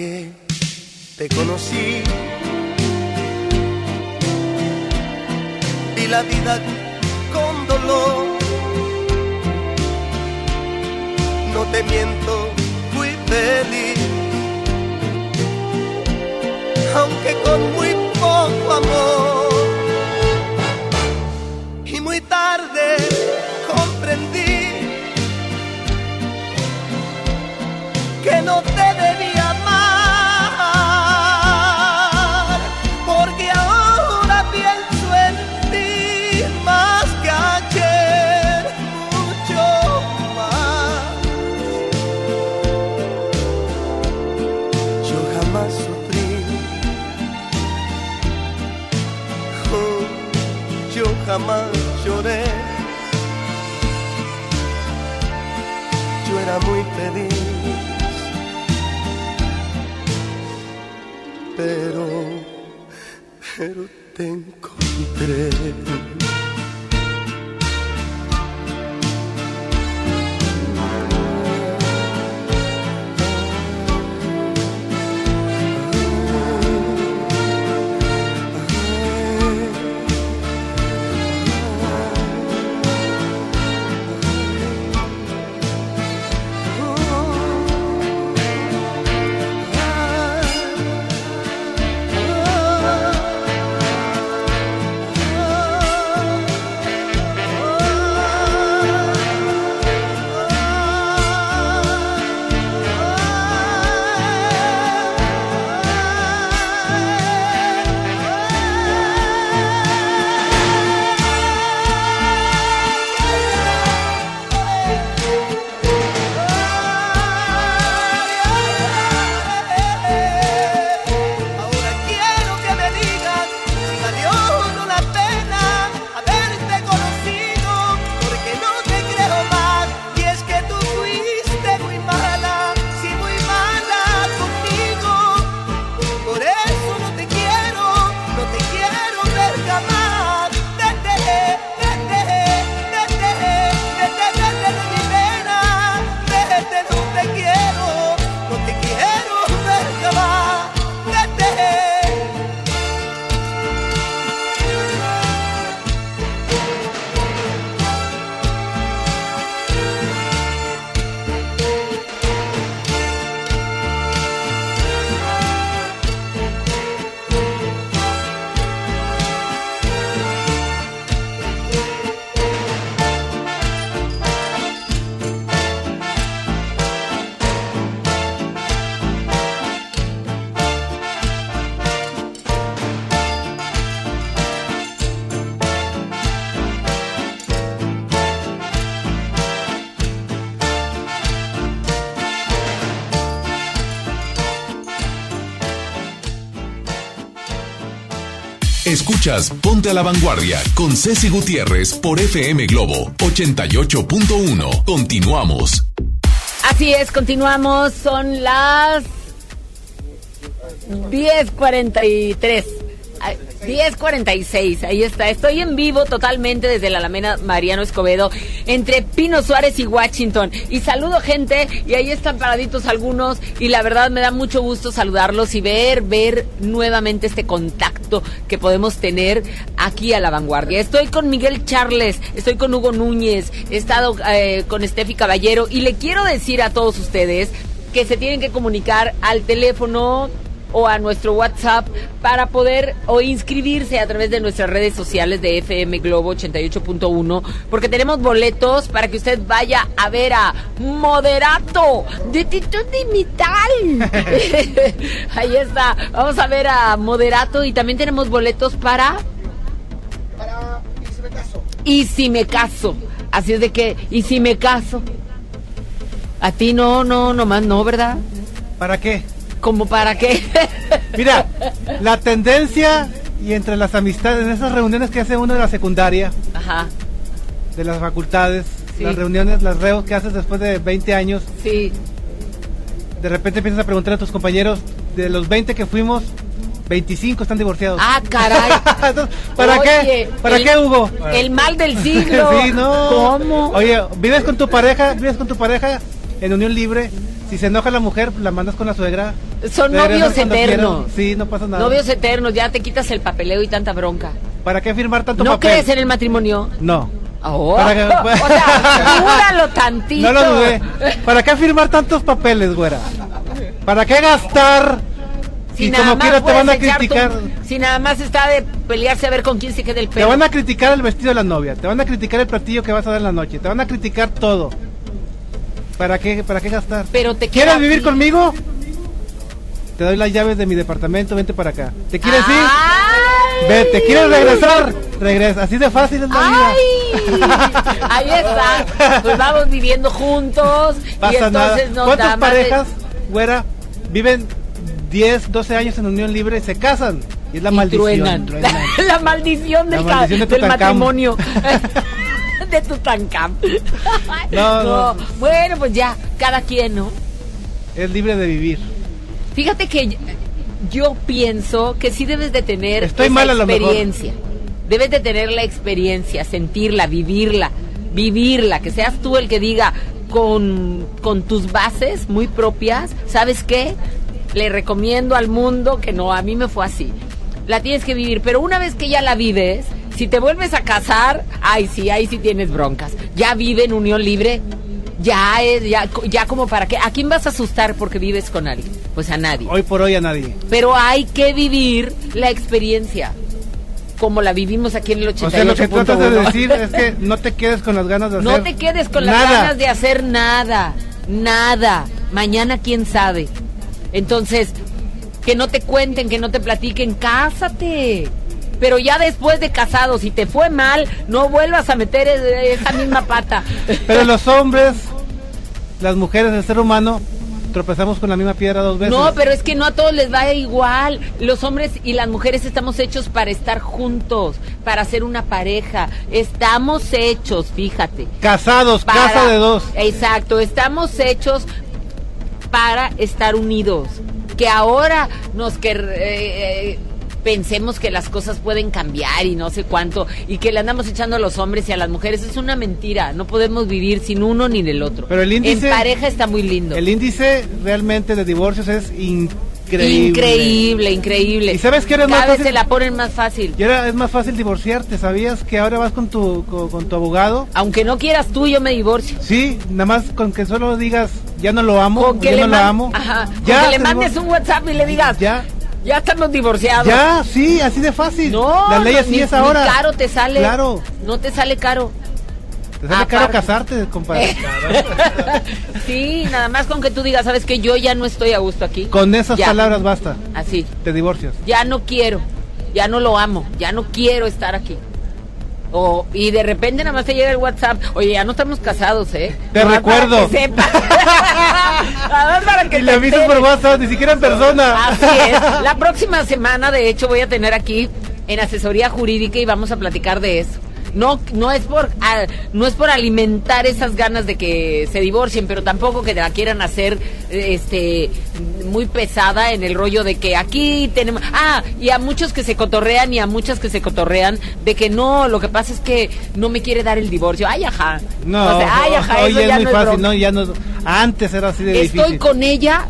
Hasta que jamás lloré. Yo era muy feliz. pero, pero te encontré. Ponte a la Vanguardia con Ceci Gutiérrez por FM Globo 88.1. Continuamos. Así es, continuamos. Son las 10.43. Ay, 10.46, ahí está. Estoy en vivo totalmente desde la Alameda Mariano Escobedo, entre Pino Suárez y Washington. Y saludo gente, y ahí están paraditos algunos, y la verdad me da mucho gusto saludarlos y ver, ver nuevamente este contacto que podemos tener aquí a la vanguardia. Estoy con Miguel Charles, estoy con Hugo Núñez, he estado eh, con Steffi Caballero, y le quiero decir a todos ustedes que se tienen que comunicar al teléfono o a nuestro WhatsApp para poder o inscribirse a través de nuestras redes sociales de FM Globo 88.1 porque tenemos boletos para que usted vaya a ver a Moderato de Tito de Mital. Ahí está. Vamos a ver a Moderato y también tenemos boletos para y si me caso. Así es de que y si me caso. A ti no, no, nomás no, ¿verdad? ¿Para qué? ¿Como para qué? Mira, la tendencia y entre las amistades, en esas reuniones que hace uno de la secundaria, Ajá. de las facultades, Sí. las reuniones, las reos que haces después de 20 años, Sí. de repente empiezas a preguntar a tus compañeros, de los 20 que fuimos, 25 están divorciados. Ah, caray. ¿Para Oye, qué? ¿Para el- qué, Hugo? El mal del siglo. sí, no. ¿Cómo? Oye, vives con tu pareja, vives con tu pareja en unión libre. Si se enoja la mujer, la mandas con la suegra. Son novios eternos. quieran. Sí, no pasa nada. Novios eternos, ya te quitas el papeleo y tanta bronca. ¿Para qué firmar tanto ¿No papel? crees en el matrimonio? No. Oh, Para que- o sea, tantito. No lo dudé. ¿Para qué firmar tantos papeles, güera? ¿Para qué gastar? Si y nada como más te van a criticar. si nada más está de pelearse a ver con quién se queda el Te pelo. van a criticar el vestido de la novia, te van a criticar el platillo que vas a dar en la noche, te van a criticar todo. ¿Para qué, para qué gastar? Pero te ¿Quieres vivir conmigo? Te doy las llaves de mi departamento, vente para acá. ¿Te quieres ir? ¡Ay! Vete, ¿quieres regresar? Regresa, así de fácil es la vida. ¡Ay! Ahí está. Pues vamos viviendo juntos. y Pasa entonces nada. ¿Cuántas más de- parejas, güera, viven 10, 12 años en unión libre y se casan? Y es la y maldición. truenan. truenan. la maldición del, ca- maldición de del Tutankamón. matrimonio. de Tutankamón. No, no. Bueno, pues ya, cada quien, ¿no? Es libre de vivir. Fíjate que yo pienso que sí debes de tener Estoy esa mal a lo mejor. experiencia. Debes de tener la experiencia, sentirla, vivirla, vivirla, que seas tú el que diga con, con tus bases muy propias, ¿sabes qué? Le recomiendo al mundo que no, a mí me fue así. La tienes que vivir, pero una vez que ya la vives, si te vuelves a casar, ay sí, ahí sí tienes broncas. Ya vive en unión libre, ya es, ya, ya como para qué. ¿A quién vas a asustar porque vives con alguien? Pues a nadie. Hoy por hoy a nadie. Pero hay que vivir la experiencia como la vivimos aquí en el 88.1. O sea, lo que tratas de decir es que no te quedes con las ganas de hacer No te quedes con las nada. ganas de hacer nada, nada. Mañana quién sabe. Entonces, que no te cuenten, que no te platiquen, cásate. Pero ya después de casado, si te fue mal, no vuelvas a meter e- esa misma pata. Pero los hombres, las mujeres, el ser humano, tropezamos con la misma piedra dos veces. No, pero es que no a todos les va igual. Los hombres y las mujeres estamos hechos para estar juntos, para ser una pareja. Estamos hechos, fíjate. Casados, para- casa de dos. Exacto, estamos hechos para estar unidos. Que ahora nos que eh, eh, pensemos que las cosas pueden cambiar y no sé cuánto y que le andamos echando a los hombres y a las mujeres es una mentira. No podemos vivir sin uno ni del otro. Pero el índice- en pareja está muy lindo. El índice realmente de divorcios es increíble. Increíble, increíble. ¿Y sabes qué era Cada más vez fácil? se la ponen más fácil. Y ahora es más fácil divorciarte, ¿sabías? Que ahora vas con tu, con, con tu abogado. Aunque no quieras tú, yo me divorcio. Sí, nada más con que solo digas, ya no lo amo, que ya le no la amo. Ajá, Ya, que le mandes un WhatsApp y le digas, Ya, ya estamos divorciados. ya, sí, así de fácil. No, la ley no, así ni- es ahora. ni caro te sale. Claro, No te sale caro. te sale caro casarte, compadre. sí, nada más con que tú digas, sabes que yo ya no estoy a gusto aquí. Con esas Ya. palabras basta, Así, te divorcias. ya no quiero, ya no lo amo, ya no quiero estar aquí. O, y de repente nada más te llega el WhatsApp, oye, ya no estamos casados, ¿eh? Te Nada recuerdo. Para que sepas. Nada más para que Y le avisas por. WhatsApp, ni siquiera en persona. Así es. La próxima semana, de hecho, voy a tener aquí en asesoría jurídica y vamos a platicar de eso. No, no es por ah, no es por alimentar esas ganas de que se divorcien, pero tampoco que la quieran hacer este muy pesada en el rollo de que aquí tenemos ah, y a muchos que se cotorrean y a muchas que se cotorrean de que no, lo que pasa es que no me quiere dar el divorcio. Ay, ajá. No, O sea, ay, ajá, hoy eso es ya muy no es fácil, no, ya no. Antes era así de Estoy difícil. con ella,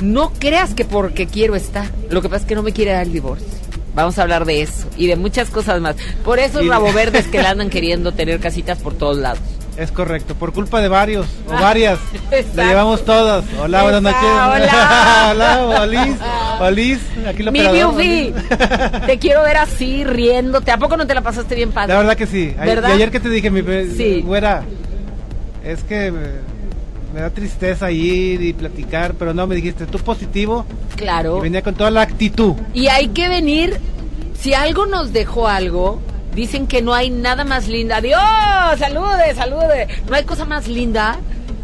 no creas que porque quiero estar. Lo que pasa es que no me quiere dar el divorcio. Vamos a hablar de eso y de muchas cosas más. Por esos Y- rabo verdes que le andan queriendo tener casitas por todos lados. Es correcto, por culpa de varios o varias. Exacto. Le llevamos todas. Hola, buenas noches. hola. hola, Olis. Olis, aquí lo Mi Biufi, te quiero ver así, riéndote. ¿A poco no te la pasaste bien padre? La verdad que sí. ¿Verdad? Y ayer que te dije, mi Sí. güera, es que me, me da tristeza ir y platicar, pero no, me dijiste, tú positivo. Claro. Y venía con toda la actitud. Y hay que venir, si algo nos dejó algo, dicen que no hay nada más linda. Adiós, salude, salude. No hay cosa más linda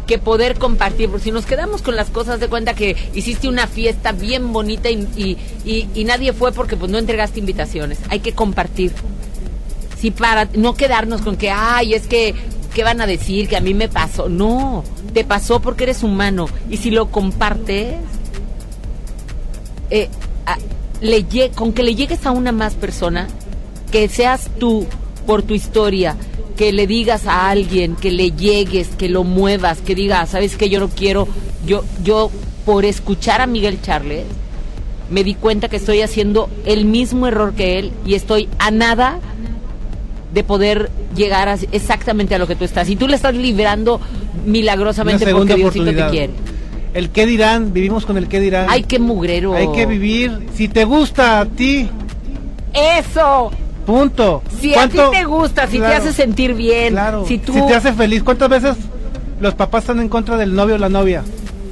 que poder compartir, porque si nos quedamos con las cosas de cuenta que hiciste una fiesta bien bonita y, nadie fue porque pues no entregaste invitaciones, hay que compartir. Sí, para no quedarnos con que, ay, es que, ¿qué van a decir? Que a mí me pasó. No, te pasó porque eres humano. Y si lo compartes, eh, con que le llegues a una más persona, que seas tú por tu historia, que le digas a alguien, que le llegues, que lo muevas, que digas, sabes que yo no quiero, yo, yo por escuchar a Miguel Charles, me di cuenta que estoy haciendo el mismo error que él y estoy a nada de poder llegar a- exactamente a lo que tú estás. Y tú le estás librando milagrosamente porque Diosito te quiere. El qué dirán, vivimos con el qué dirán. Ay, qué mugrero. Hay que vivir. Si te gusta a ti, Eso. Punto. Si a ti ¿Cuánto- te gusta, si te hace sentir bien, Claro. si tú... Si te hace feliz. ¿Cuántas veces los papás están en contra del novio o la novia?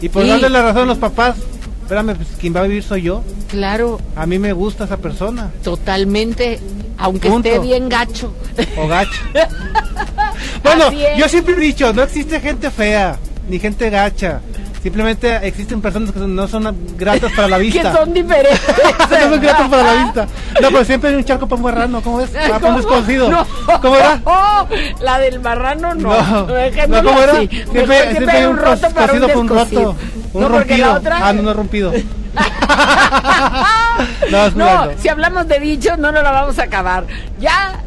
Y por Sí. darle la razón a los papás, espérame, pues quien va a vivir soy yo. Claro. A mí me gusta esa persona. Totalmente, aunque Punto. esté bien gacho. O gacho. bueno, yo siempre he dicho, no existe gente fea, ni gente gacha. Simplemente existen personas que no son gratas para la vista. que son diferentes. no son gratas para la vista. No, pero siempre hay un charco para un marrano, ¿cómo es? Ah, para un desconocido. No. ¿Cómo era? La del marrano no. No, no, ¿cómo era? así. Siempre, Mejor siempre hay un roto para un descosido. roto. Un no, porque rompido. la otra... Ah, no, no rompido. no, si hablamos de dichos, no nos la vamos a acabar. Ya,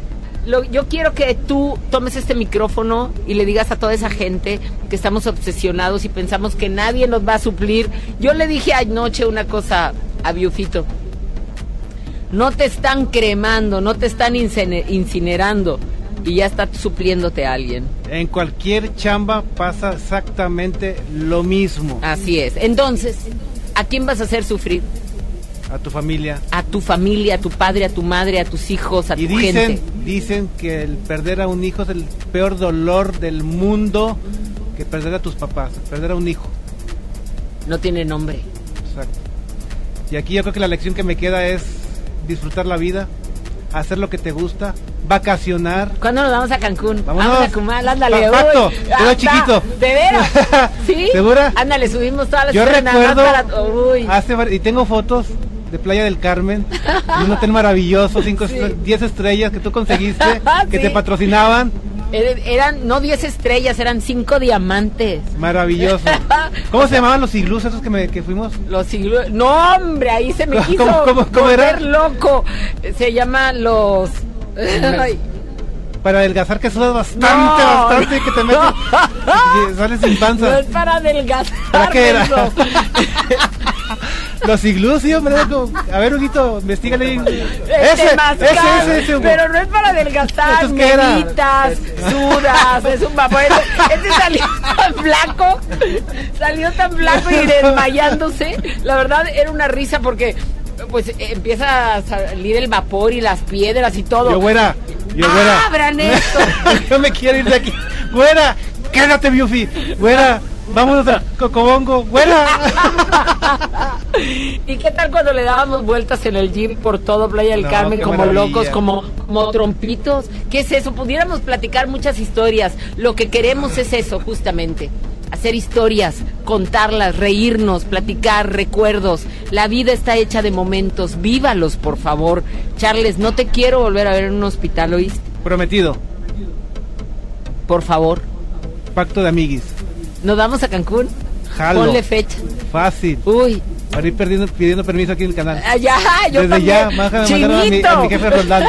lo- yo quiero que tú tomes este micrófono y le digas a toda esa gente que estamos obsesionados y pensamos que nadie nos va a suplir. Yo le dije anoche una cosa a Biufito. No te están cremando, no te están incinerando y ya está supliéndote a alguien. En cualquier chamba pasa exactamente lo mismo. Así es. Entonces, ¿a quién vas a hacer sufrir? A tu familia. A tu familia, a tu padre, a tu madre, a tus hijos, a Y tu dicen, gente. dicen que el perder a un hijo es el peor dolor del mundo que perder a tus papás, perder a un hijo. No tiene nombre. Exacto. Y aquí yo creo que la lección que me queda es disfrutar la vida, hacer lo que te gusta, vacacionar. ¿Cuándo nos vamos a Cancún? Vámonos. Vamos a Cumal, ándale. Pa- pacto, uy, quedó anda, chiquito. ¿De veras? ¿Sí? ¿Segura? Ándale, subimos todas las Yo recuerdo para- Uy. hace y tengo fotos de Playa del Carmen, en un hotel maravilloso, 5 10 estrellas que tú conseguiste, que Sí. te patrocinaban, Er- Eran no 10 estrellas, eran 5 diamantes. maravilloso. ¿Cómo se llamaban los iglús esos que, me, que fuimos? Los iglú- No, hombre, ahí se me ¿Cómo- quiso cómo- cómo era? loco. Se llama los... Para adelgazar que sudas bastante, No, bastante, que te metes y sales sin no panza. es para adelgazar. ¿Para qué era? Los iglús, sí, hombre. como- A ver, Huguito, investigale. El Ese, ese, ese, ese. Pero no es para adelgazar, meditas, sudas, es un vapor. Este, este salió tan flaco, salió tan flaco y desmayándose. La verdad era una risa porque pues empieza a salir el vapor y las piedras y todo. Yo, güera, yo, güera. ¡Abran esto! yo me quiero ir de aquí. Güera, quédate, Biufi. Güera, vámonos a Cocobongo. Güera. ¿Y qué tal cuando le dábamos vueltas en el gym por todo Playa del No, Carmen como maravilla. locos, como, como trompitos? ¿Qué es eso? Pudiéramos platicar muchas historias. Lo que queremos es eso, justamente. hacer historias, contarlas, reírnos, platicar, recuerdos. La vida está hecha de momentos, vívalos, por favor. Charles, no te quiero volver a ver en un hospital, ¿oíste? Prometido. Por favor. Pacto de amiguis. ¿Nos vamos a Cancún? Jalo. Ponle fecha. Fácil. Uy. Para ir perdiendo, pidiendo permiso aquí en el canal. Ah, ya, yo Desde también. ya, mandar a mi, Chinito. a mi jefe Roldán.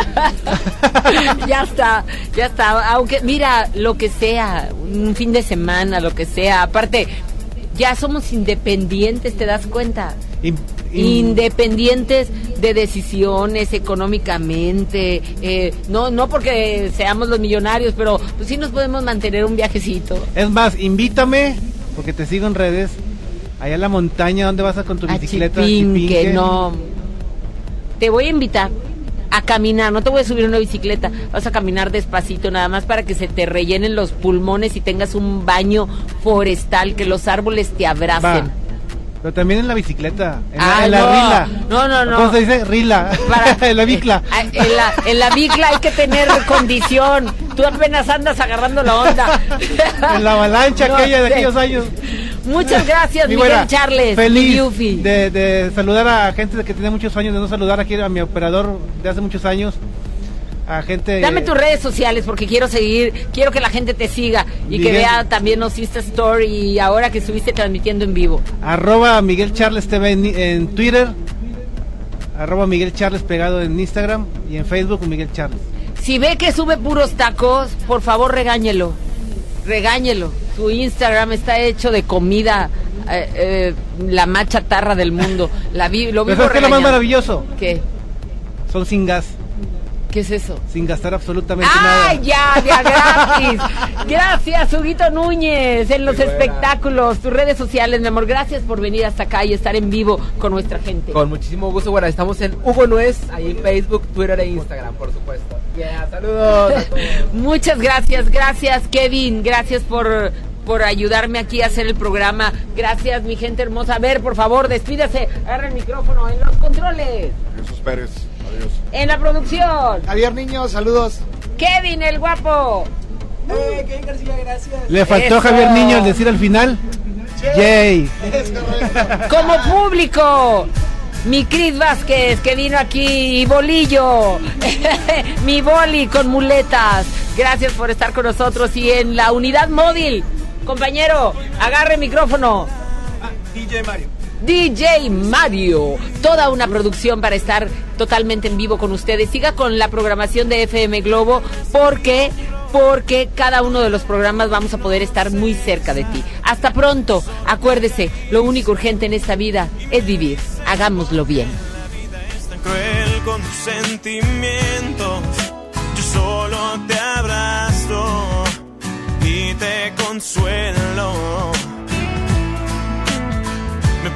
ya está, ya está. Aunque, mira, lo que sea, un fin de semana, lo que sea. Aparte, ya somos independientes, ¿te das cuenta? In- Independientes de decisiones económicamente, eh, no no porque seamos los millonarios, pero pues sí nos podemos mantener un viajecito. Es más, invítame, porque te sigo en redes, allá en la montaña, donde vas a con tu A bicicleta? Chipinque, Chipinque. no. Te voy a invitar a caminar, no te voy a subir una bicicleta, vas a caminar despacito nada más para que se te rellenen los pulmones y tengas un baño forestal, que los árboles te abracen. Va. Pero también en la bicicleta, en, la, Ah, en la no. rila. No, no, no. ¿Cómo se dice? Rila. Para- en la bicla. Ah, En la, en la bicla hay que tener condición. Tú apenas andas agarrando la onda. en la avalancha No, aquella de sí. aquellos años. Muchas gracias, Mi Miguel güera, Charles. Feliz de, de saludar a gente que tiene muchos años de no saludar aquí a mi operador de hace muchos años. A gente. Dame tus redes sociales porque quiero seguir, quiero que la gente te siga y que vea también los Insta Story y ahora que estuviste transmitiendo en vivo. Arroba Miguel Charles TV en, en Twitter. Arroba Miguel Charles pegado en Instagram y en Facebook Miguel Charles. Si ve que sube puros tacos, por favor regáñelo. Regáñelo. Su Instagram está hecho de comida, eh, eh, la más chatarra del mundo. La vi, lo Pero vivo ¿sabes qué es lo más maravilloso? ¿Qué? Son sin gas, ¿Qué es eso? sin gastar absolutamente ¡Ay, nada. ya, ya, gratis! Gracias, Huguito Núñez, en los espectáculos, tus redes sociales, mi amor. Gracias por venir hasta acá y estar en vivo con nuestra gente. Con muchísimo gusto, bueno, estamos en Hugo Nuez, ahí en Facebook, Twitter e Instagram, por supuesto. Yeah, saludos a todos. Muchas gracias, gracias Kevin, gracias por, por ayudarme aquí a hacer el programa. Gracias, mi gente hermosa. A ver, por favor, despídase, agarra el micrófono en los controles, Jesús Pérez, adiós. en la producción. Javier Niño, saludos. Kevin, el guapo. Eh, Kevin García, gracias. Le faltó Eso. Javier Niño el decir al final. Yay. Como público. Mi Cris Vázquez, que vino aquí, y Bolillo, mi boli con muletas. Gracias por estar con nosotros. Y en la unidad móvil, compañero, agarre el micrófono. DJ Mario. DJ Mario. Toda una producción para estar totalmente en vivo con ustedes. Siga con la programación de FM Globo porque porque cada uno de los programas vamos a poder estar muy cerca de ti. Hasta pronto. Acuérdese, lo único urgente en esta vida es vivir. Hagámoslo bien. cruel con tus sentimientos. Yo solo te abrazo y te consuelo.